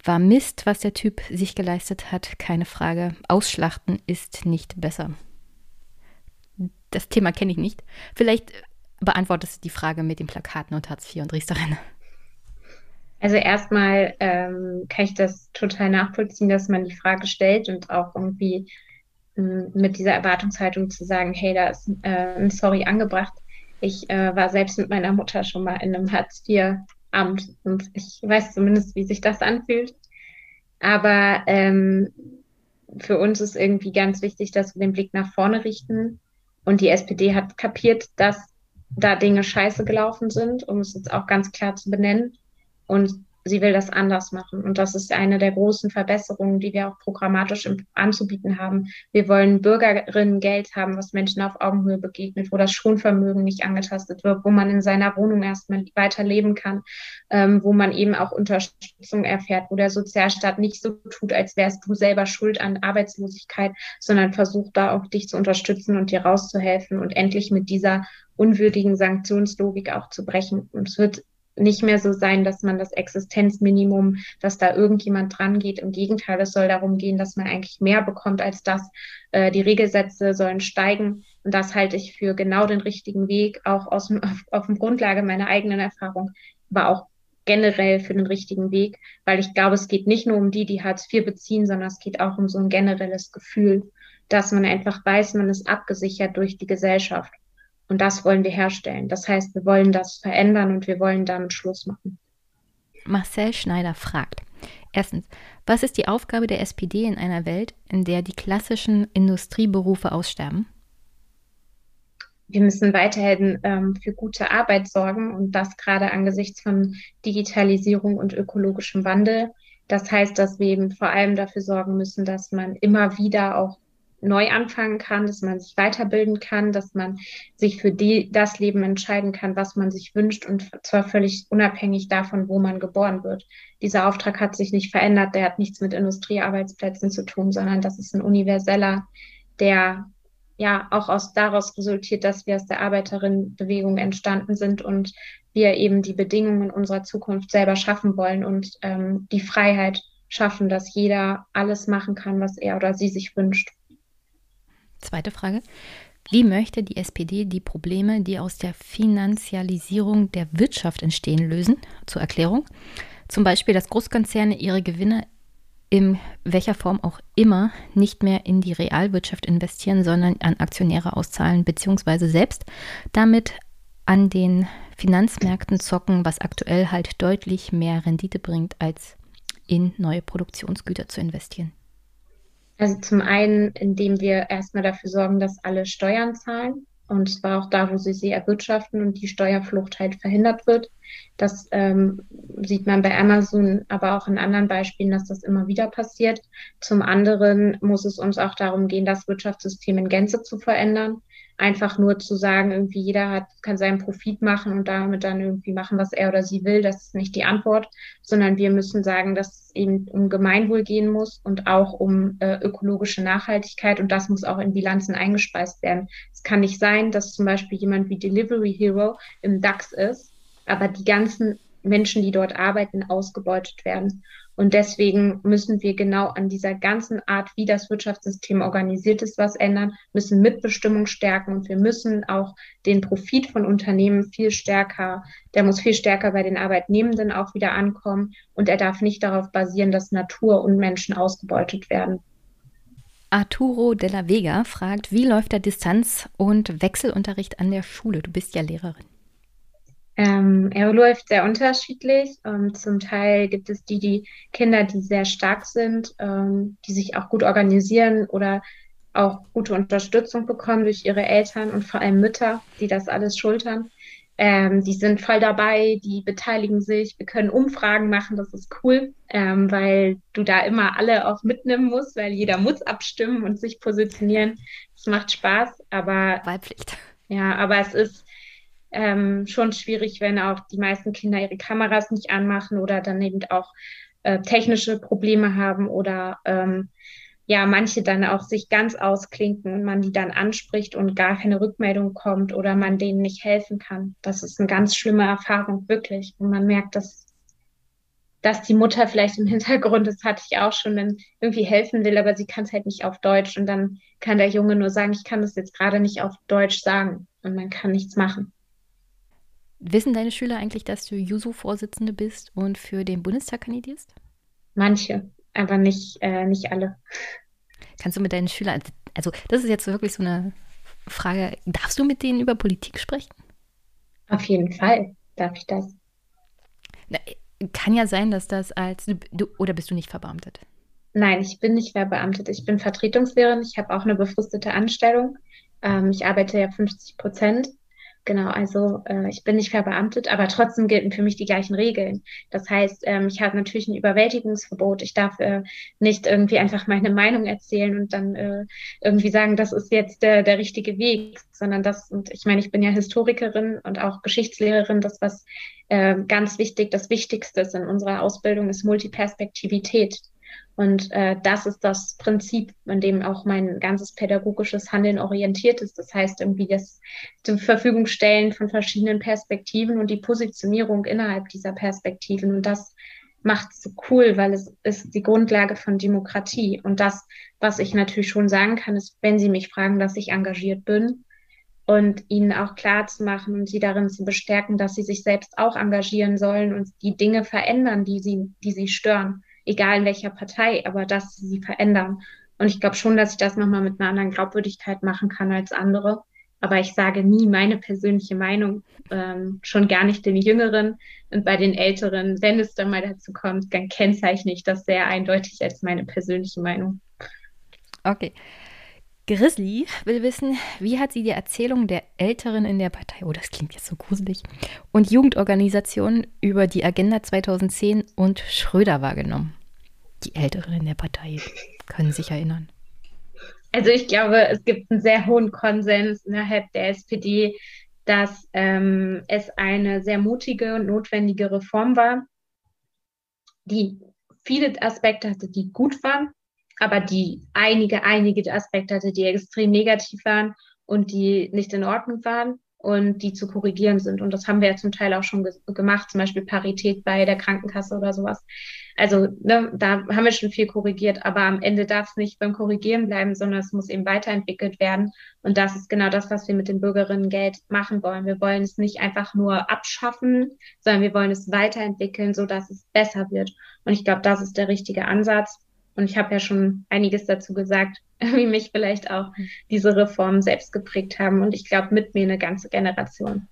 War Mist, was der Typ sich geleistet hat, keine Frage. Ausschlachten ist nicht besser. Das Thema kenne ich nicht. Vielleicht beantwortest du die Frage mit den Plakaten und Hartz IV und Riesterin. Also erstmal ähm, kann ich das total nachvollziehen, dass man die Frage stellt und auch irgendwie ähm, mit dieser Erwartungshaltung zu sagen, hey, da ist äh, ein Sorry angebracht. Ich äh, war selbst mit meiner Mutter schon mal in einem Hartz IV-Amt und ich weiß zumindest, wie sich das anfühlt. Aber ähm, für uns ist irgendwie ganz wichtig, dass wir den Blick nach vorne richten. Und die SPD hat kapiert, dass da Dinge scheiße gelaufen sind, um es jetzt auch ganz klar zu benennen. Und sie will das anders machen. Und das ist eine der großen Verbesserungen, die wir auch programmatisch anzubieten haben. Wir wollen Bürgerinnen Geld haben, was Menschen auf Augenhöhe begegnet, wo das Schonvermögen nicht angetastet wird, wo man in seiner Wohnung erstmal weiter leben kann, ähm, wo man eben auch Unterstützung erfährt, wo der Sozialstaat nicht so tut, als wärst du selber schuld an Arbeitslosigkeit, sondern versucht da auch dich zu unterstützen und dir rauszuhelfen und endlich mit dieser unwürdigen Sanktionslogik auch zu brechen. Und es wird nicht mehr so sein, dass man das Existenzminimum, dass da irgendjemand dran geht. Im Gegenteil, es soll darum gehen, dass man eigentlich mehr bekommt als das. Äh, die Regelsätze sollen steigen. Und das halte ich für genau den richtigen Weg, auch aus auf, auf dem Grundlage meiner eigenen Erfahrung, aber auch generell für den richtigen Weg, weil ich glaube, es geht nicht nur um die, die Hartz IV beziehen, sondern es geht auch um so ein generelles Gefühl, dass man einfach weiß, man ist abgesichert durch die Gesellschaft. Und das wollen wir herstellen. Das heißt, wir wollen das verändern und wir wollen damit Schluss machen. Marcel Schneider fragt. Erstens, was ist die Aufgabe der SPD in einer Welt, in der die klassischen Industrieberufe aussterben? Wir müssen weiterhin ähm, für gute Arbeit sorgen und das gerade angesichts von Digitalisierung und ökologischem Wandel. Das heißt, dass wir eben vor allem dafür sorgen müssen, dass man immer wieder auch neu anfangen kann, dass man sich weiterbilden kann, dass man sich für die, das Leben entscheiden kann, was man sich wünscht und zwar völlig unabhängig davon, wo man geboren wird. Dieser Auftrag hat sich nicht verändert, der hat nichts mit Industriearbeitsplätzen zu tun, sondern das ist ein universeller, der ja auch aus daraus resultiert, dass wir aus der Arbeiterinnenbewegung entstanden sind und wir eben die Bedingungen unserer Zukunft selber schaffen wollen und ähm, die Freiheit schaffen, dass jeder alles machen kann, was er oder sie sich wünscht. Zweite Frage. Wie möchte die SPD die Probleme, die aus der Finanzialisierung der Wirtschaft entstehen, lösen? Zur Erklärung. Zum Beispiel, dass Großkonzerne ihre Gewinne in welcher Form auch immer nicht mehr in die Realwirtschaft investieren, sondern an Aktionäre auszahlen, beziehungsweise selbst damit an den Finanzmärkten zocken, was aktuell halt deutlich mehr Rendite bringt, als in neue Produktionsgüter zu investieren. Also zum einen, indem wir erstmal dafür sorgen, dass alle Steuern zahlen. Und zwar auch da, wo sie sie erwirtschaften und die Steuerflucht halt verhindert wird. Das ähm, sieht man bei Amazon, aber auch in anderen Beispielen, dass das immer wieder passiert. Zum anderen muss es uns auch darum gehen, das Wirtschaftssystem in Gänze zu verändern einfach nur zu sagen, irgendwie jeder hat, kann seinen Profit machen und damit dann irgendwie machen, was er oder sie will, das ist nicht die Antwort, sondern wir müssen sagen, dass es eben um Gemeinwohl gehen muss und auch um äh, ökologische Nachhaltigkeit und das muss auch in Bilanzen eingespeist werden. Es kann nicht sein, dass zum Beispiel jemand wie Delivery Hero im DAX ist, aber die ganzen Menschen, die dort arbeiten, ausgebeutet werden. Und deswegen müssen wir genau an dieser ganzen Art, wie das Wirtschaftssystem organisiert ist, was ändern, müssen Mitbestimmung stärken und wir müssen auch den Profit von Unternehmen viel stärker, der muss viel stärker bei den Arbeitnehmenden auch wieder ankommen und er darf nicht darauf basieren, dass Natur und Menschen ausgebeutet werden. Arturo de la Vega fragt, wie läuft der Distanz- und Wechselunterricht an der Schule? Du bist ja Lehrerin. Ähm, er läuft sehr unterschiedlich. Ähm, zum Teil gibt es die, die Kinder, die sehr stark sind, ähm, die sich auch gut organisieren oder auch gute Unterstützung bekommen durch ihre Eltern und vor allem Mütter, die das alles schultern. Ähm, die sind voll dabei, die beteiligen sich. Wir können Umfragen machen, das ist cool, ähm, weil du da immer alle auch mitnehmen musst, weil jeder muss abstimmen und sich positionieren. Es macht Spaß, aber Wahlpflicht. Ja, aber es ist ähm, schon schwierig, wenn auch die meisten Kinder ihre Kameras nicht anmachen oder dann eben auch äh, technische Probleme haben oder ähm, ja, manche dann auch sich ganz ausklinken und man die dann anspricht und gar keine Rückmeldung kommt oder man denen nicht helfen kann. Das ist eine ganz schlimme Erfahrung, wirklich. Und man merkt, dass, dass die Mutter vielleicht im Hintergrund, das hatte ich auch schon, dann irgendwie helfen will, aber sie kann es halt nicht auf Deutsch. Und dann kann der Junge nur sagen, ich kann das jetzt gerade nicht auf Deutsch sagen und man kann nichts machen. Wissen deine Schüler eigentlich, dass du Juso-Vorsitzende bist und für den Bundestag kandidierst? Manche aber nicht, äh, nicht alle. Kannst du mit deinen Schülern, also das ist jetzt wirklich so eine Frage, darfst du mit denen über Politik sprechen? Auf jeden Fall darf ich das. Na, kann ja sein, dass das als, du, oder bist du nicht verbeamtet? Nein, ich bin nicht verbeamtet. Ich bin Vertretungslehrerin. Ich habe auch eine befristete Anstellung. Ähm, ich arbeite ja 50 Prozent. Genau, also äh, ich bin nicht verbeamtet, aber trotzdem gelten für mich die gleichen Regeln. Das heißt, ähm, ich habe natürlich ein Überwältigungsverbot. Ich darf äh, nicht irgendwie einfach meine Meinung erzählen und dann äh, irgendwie sagen, das ist jetzt der, der richtige Weg, sondern das, und ich meine, ich bin ja Historikerin und auch Geschichtslehrerin, das, was äh, ganz wichtig, das Wichtigste ist in unserer Ausbildung, ist Multiperspektivität. Und äh, das ist das Prinzip, an dem auch mein ganzes pädagogisches Handeln orientiert ist. Das heißt, irgendwie das zur Verfügung stellen von verschiedenen Perspektiven und die Positionierung innerhalb dieser Perspektiven. Und das macht es so cool, weil es ist die Grundlage von Demokratie. Und das, was ich natürlich schon sagen kann, ist, wenn Sie mich fragen, dass ich engagiert bin und Ihnen auch klar zu machen und Sie darin zu bestärken, dass Sie sich selbst auch engagieren sollen und die Dinge verändern, die Sie, die Sie stören egal in welcher Partei, aber dass sie verändern. Und ich glaube schon, dass ich das nochmal mit einer anderen Glaubwürdigkeit machen kann als andere. Aber ich sage nie meine persönliche Meinung, ähm, schon gar nicht den Jüngeren. Und bei den Älteren, wenn es dann mal dazu kommt, dann kennzeichne ich das sehr eindeutig als meine persönliche Meinung. Okay. Grizzly will wissen, wie hat sie die Erzählung der Älteren in der Partei, oh, das klingt jetzt so gruselig, und Jugendorganisationen über die Agenda 2010 und Schröder wahrgenommen? Die Älteren in der Partei können sich erinnern. Also ich glaube, es gibt einen sehr hohen Konsens innerhalb der SPD, dass ähm, es eine sehr mutige und notwendige Reform war, die viele Aspekte hatte, die gut waren, aber die einige, einige Aspekte hatte, die extrem negativ waren und die nicht in Ordnung waren und die zu korrigieren sind. Und das haben wir ja zum Teil auch schon ge gemacht, zum Beispiel Parität bei der Krankenkasse oder sowas. Also ne, da haben wir schon viel korrigiert, aber am Ende darf es nicht beim Korrigieren bleiben, sondern es muss eben weiterentwickelt werden. Und das ist genau das, was wir mit dem Bürgerinnengeld machen wollen. Wir wollen es nicht einfach nur abschaffen, sondern wir wollen es weiterentwickeln, so dass es besser wird. Und ich glaube, das ist der richtige Ansatz. Und ich habe ja schon einiges dazu gesagt, wie mich vielleicht auch diese Reformen selbst geprägt haben. Und ich glaube, mit mir eine ganze Generation.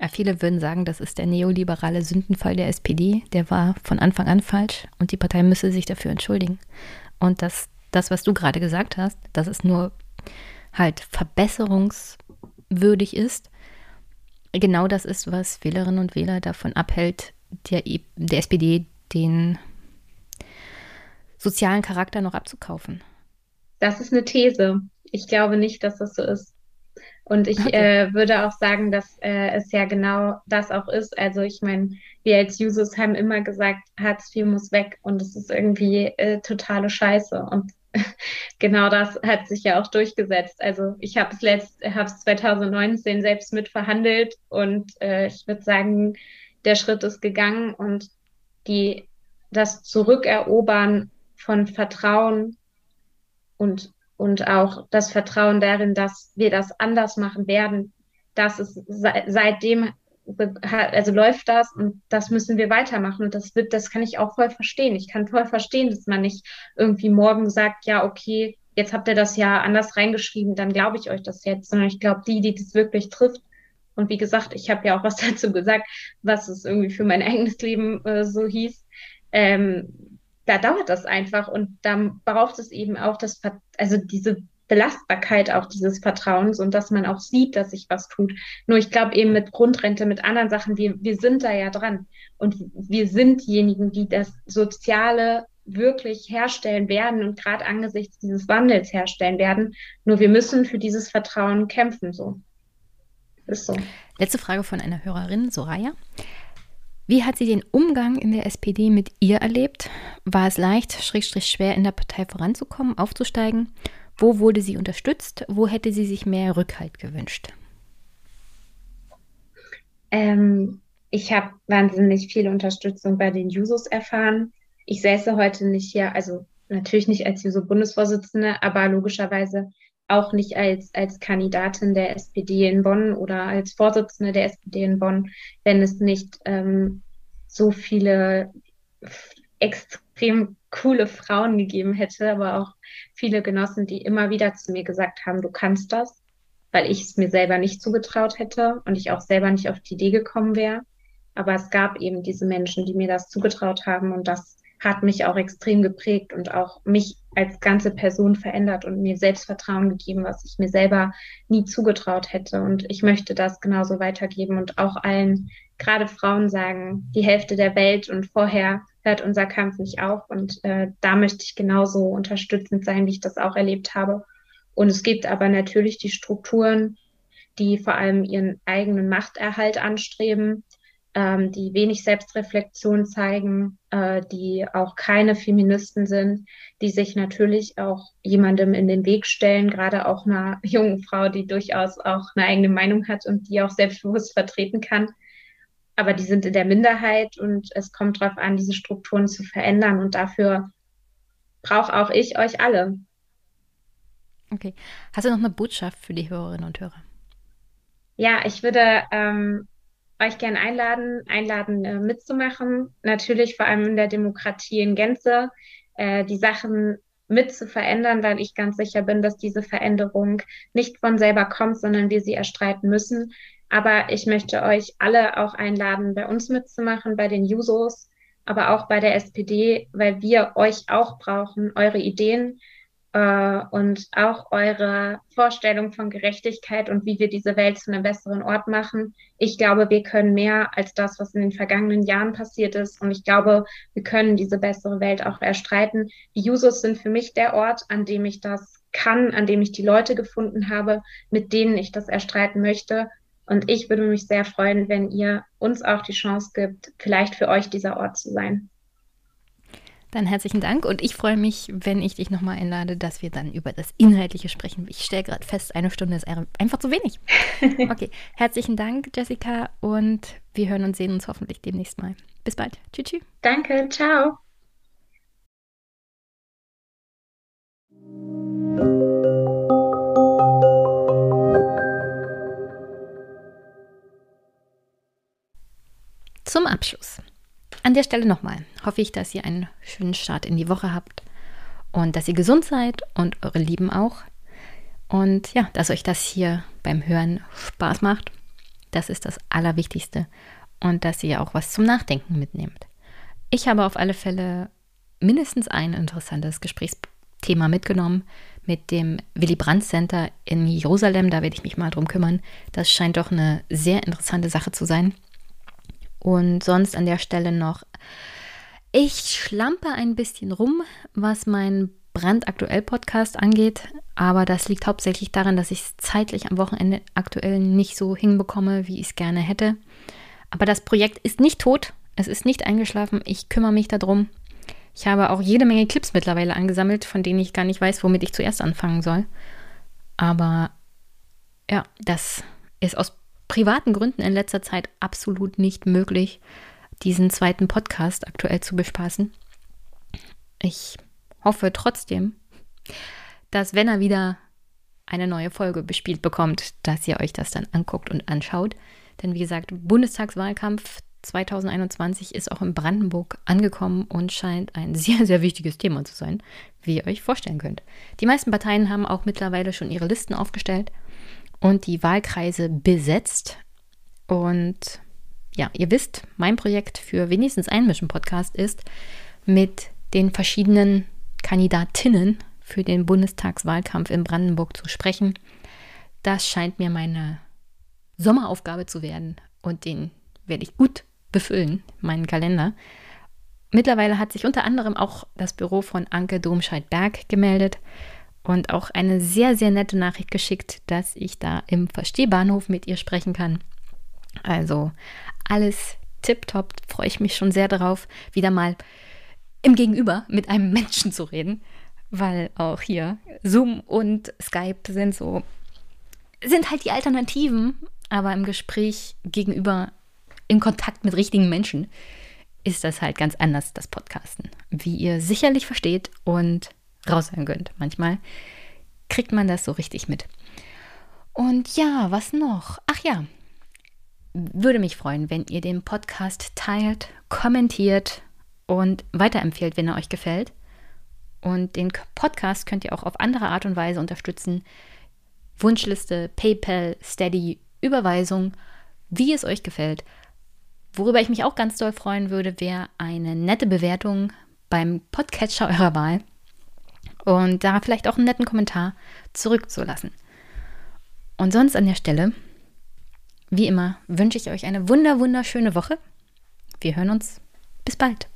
Ja, viele würden sagen, das ist der neoliberale Sündenfall der SPD. Der war von Anfang an falsch und die Partei müsse sich dafür entschuldigen. Und das, das was du gerade gesagt hast, dass es nur halt verbesserungswürdig ist, genau das ist, was Wählerinnen und Wähler davon abhält, der, e, der SPD den sozialen Charakter noch abzukaufen? Das ist eine These. Ich glaube nicht, dass das so ist. Und ich okay. äh, würde auch sagen, dass äh, es ja genau das auch ist. Also ich meine, wir als Users haben immer gesagt, Hartz IV muss weg und es ist irgendwie äh, totale Scheiße. Und genau das hat sich ja auch durchgesetzt. Also ich habe es letzt, habe es 2019 selbst mitverhandelt und äh, ich würde sagen, der Schritt ist gegangen und die das Zurückerobern von Vertrauen und, und auch das Vertrauen darin, dass wir das anders machen werden, das ist seitdem also läuft das und das müssen wir weitermachen und das wird, das kann ich auch voll verstehen. Ich kann voll verstehen, dass man nicht irgendwie morgen sagt, ja, okay, jetzt habt ihr das ja anders reingeschrieben, dann glaube ich euch das jetzt, sondern ich glaube, die, die das wirklich trifft Und wie gesagt, ich habe ja auch was dazu gesagt, was es irgendwie für mein eigenes Leben äh, so hieß. Ähm, da dauert das einfach und dann braucht es eben auch das, also diese Belastbarkeit auch dieses Vertrauens und dass man auch sieht, dass sich was tut. Nur ich glaube eben mit Grundrente, mit anderen Sachen, wir, wir sind da ja dran und wir sind diejenigen, die das Soziale wirklich herstellen werden und gerade angesichts dieses Wandels herstellen werden. Nur wir müssen für dieses Vertrauen kämpfen, so. Ist so. Letzte Frage von einer Hörerin, Soraya. Wie hat sie den Umgang in der SPD mit ihr erlebt? War es leicht, schrägstrich schwer in der Partei voranzukommen, aufzusteigen? Wo wurde sie unterstützt? Wo hätte sie sich mehr Rückhalt gewünscht? Ähm, ich habe wahnsinnig viel Unterstützung bei den Jusos erfahren. Ich säße heute nicht hier, also natürlich nicht als Juso-Bundesvorsitzende, aber logischerweise auch nicht als, als Kandidatin der SPD in Bonn oder als Vorsitzende der SPD in Bonn, wenn es nicht ähm, so viele extrem coole Frauen gegeben hätte, aber auch viele Genossen, die immer wieder zu mir gesagt haben, du kannst das, weil ich es mir selber nicht zugetraut hätte und ich auch selber nicht auf die Idee gekommen wäre. Aber es gab eben diese Menschen, die mir das zugetraut haben und das hat mich auch extrem geprägt und auch mich als ganze Person verändert und mir Selbstvertrauen gegeben, was ich mir selber nie zugetraut hätte. Und ich möchte das genauso weitergeben und auch allen, gerade Frauen sagen, die Hälfte der Welt und vorher hört unser Kampf nicht auf. Und äh, da möchte ich genauso unterstützend sein, wie ich das auch erlebt habe. Und es gibt aber natürlich die Strukturen, die vor allem ihren eigenen Machterhalt anstreben, ähm, die wenig Selbstreflexion zeigen, äh, die auch keine Feministen sind, die sich natürlich auch jemandem in den Weg stellen, gerade auch einer jungen Frau, die durchaus auch eine eigene Meinung hat und die auch selbstbewusst vertreten kann aber die sind in der Minderheit und es kommt darauf an, diese Strukturen zu verändern und dafür brauche auch ich euch alle. Okay. Hast du noch eine Botschaft für die Hörerinnen und Hörer? Ja, ich würde ähm, euch gerne einladen, einladen äh, mitzumachen. Natürlich vor allem in der Demokratie in Gänze, äh, die Sachen mit zu verändern, weil ich ganz sicher bin, dass diese Veränderung nicht von selber kommt, sondern wir sie erstreiten müssen. Aber ich möchte euch alle auch einladen, bei uns mitzumachen, bei den Jusos, aber auch bei der SPD, weil wir euch auch brauchen, eure Ideen äh, und auch eure Vorstellung von Gerechtigkeit und wie wir diese Welt zu einem besseren Ort machen. Ich glaube, wir können mehr als das, was in den vergangenen Jahren passiert ist. Und ich glaube, wir können diese bessere Welt auch erstreiten. Die Jusos sind für mich der Ort, an dem ich das kann, an dem ich die Leute gefunden habe, mit denen ich das erstreiten möchte. Und ich würde mich sehr freuen, wenn ihr uns auch die Chance gibt, vielleicht für euch dieser Ort zu sein. Dann herzlichen Dank und ich freue mich, wenn ich dich nochmal einlade, dass wir dann über das Inhaltliche sprechen. Ich stelle gerade fest, eine Stunde ist einfach zu wenig. Okay, herzlichen Dank, Jessica, und wir hören und sehen uns hoffentlich demnächst mal. Bis bald. Tschüss. tschüss. Danke, ciao. Zum Abschluss. An der Stelle nochmal hoffe ich, dass ihr einen schönen Start in die Woche habt und dass ihr gesund seid und eure Lieben auch. Und ja, dass euch das hier beim Hören Spaß macht. Das ist das Allerwichtigste. Und dass ihr auch was zum Nachdenken mitnehmt. Ich habe auf alle Fälle mindestens ein interessantes Gesprächsthema mitgenommen mit dem Willy Brandt Center in Jerusalem. Da werde ich mich mal drum kümmern. Das scheint doch eine sehr interessante Sache zu sein. Und sonst an der Stelle noch, ich schlampe ein bisschen rum, was meinen brandaktuell Podcast angeht, aber das liegt hauptsächlich daran, dass ich es zeitlich am Wochenende aktuell nicht so hinbekomme, wie ich es gerne hätte. Aber das Projekt ist nicht tot, es ist nicht eingeschlafen, ich kümmere mich darum. Ich habe auch jede Menge Clips mittlerweile angesammelt, von denen ich gar nicht weiß, womit ich zuerst anfangen soll. Aber ja, das ist aus privaten Gründen in letzter Zeit absolut nicht möglich, diesen zweiten Podcast aktuell zu bespaßen. Ich hoffe trotzdem, dass wenn er wieder eine neue Folge bespielt bekommt, dass ihr euch das dann anguckt und anschaut. Denn wie gesagt, Bundestagswahlkampf 2021 ist auch in Brandenburg angekommen und scheint ein sehr, sehr wichtiges Thema zu sein, wie ihr euch vorstellen könnt. Die meisten Parteien haben auch mittlerweile schon ihre Listen aufgestellt und die Wahlkreise besetzt. Und ja, ihr wisst, mein Projekt für wenigstens einen Mission-Podcast ist, mit den verschiedenen Kandidatinnen für den Bundestagswahlkampf in Brandenburg zu sprechen. Das scheint mir meine Sommeraufgabe zu werden und den werde ich gut befüllen, meinen Kalender. Mittlerweile hat sich unter anderem auch das Büro von Anke Domscheit-Berg gemeldet und auch eine sehr, sehr nette Nachricht geschickt, dass ich da im Verstehbahnhof mit ihr sprechen kann. Also alles tipptopp, freue ich mich schon sehr darauf, wieder mal im Gegenüber mit einem Menschen zu reden, weil auch hier Zoom und Skype sind so, sind halt die Alternativen, aber im Gespräch gegenüber, in Kontakt mit richtigen Menschen, ist das halt ganz anders, das Podcasten. Wie ihr sicherlich versteht und raushören könnt. Manchmal kriegt man das so richtig mit. Und ja, was noch? Ach ja, würde mich freuen, wenn ihr den Podcast teilt, kommentiert und weiterempfehlt, wenn er euch gefällt. Und den Podcast könnt ihr auch auf andere Art und Weise unterstützen. Wunschliste, PayPal, Steady, Überweisung, wie es euch gefällt. Worüber ich mich auch ganz doll freuen würde, wäre eine nette Bewertung beim Podcatcher eurer Wahl und da vielleicht auch einen netten Kommentar zurückzulassen. Und sonst an der Stelle, wie immer, wünsche ich euch eine wunder wunderschöne Woche. Wir hören uns. Bis bald.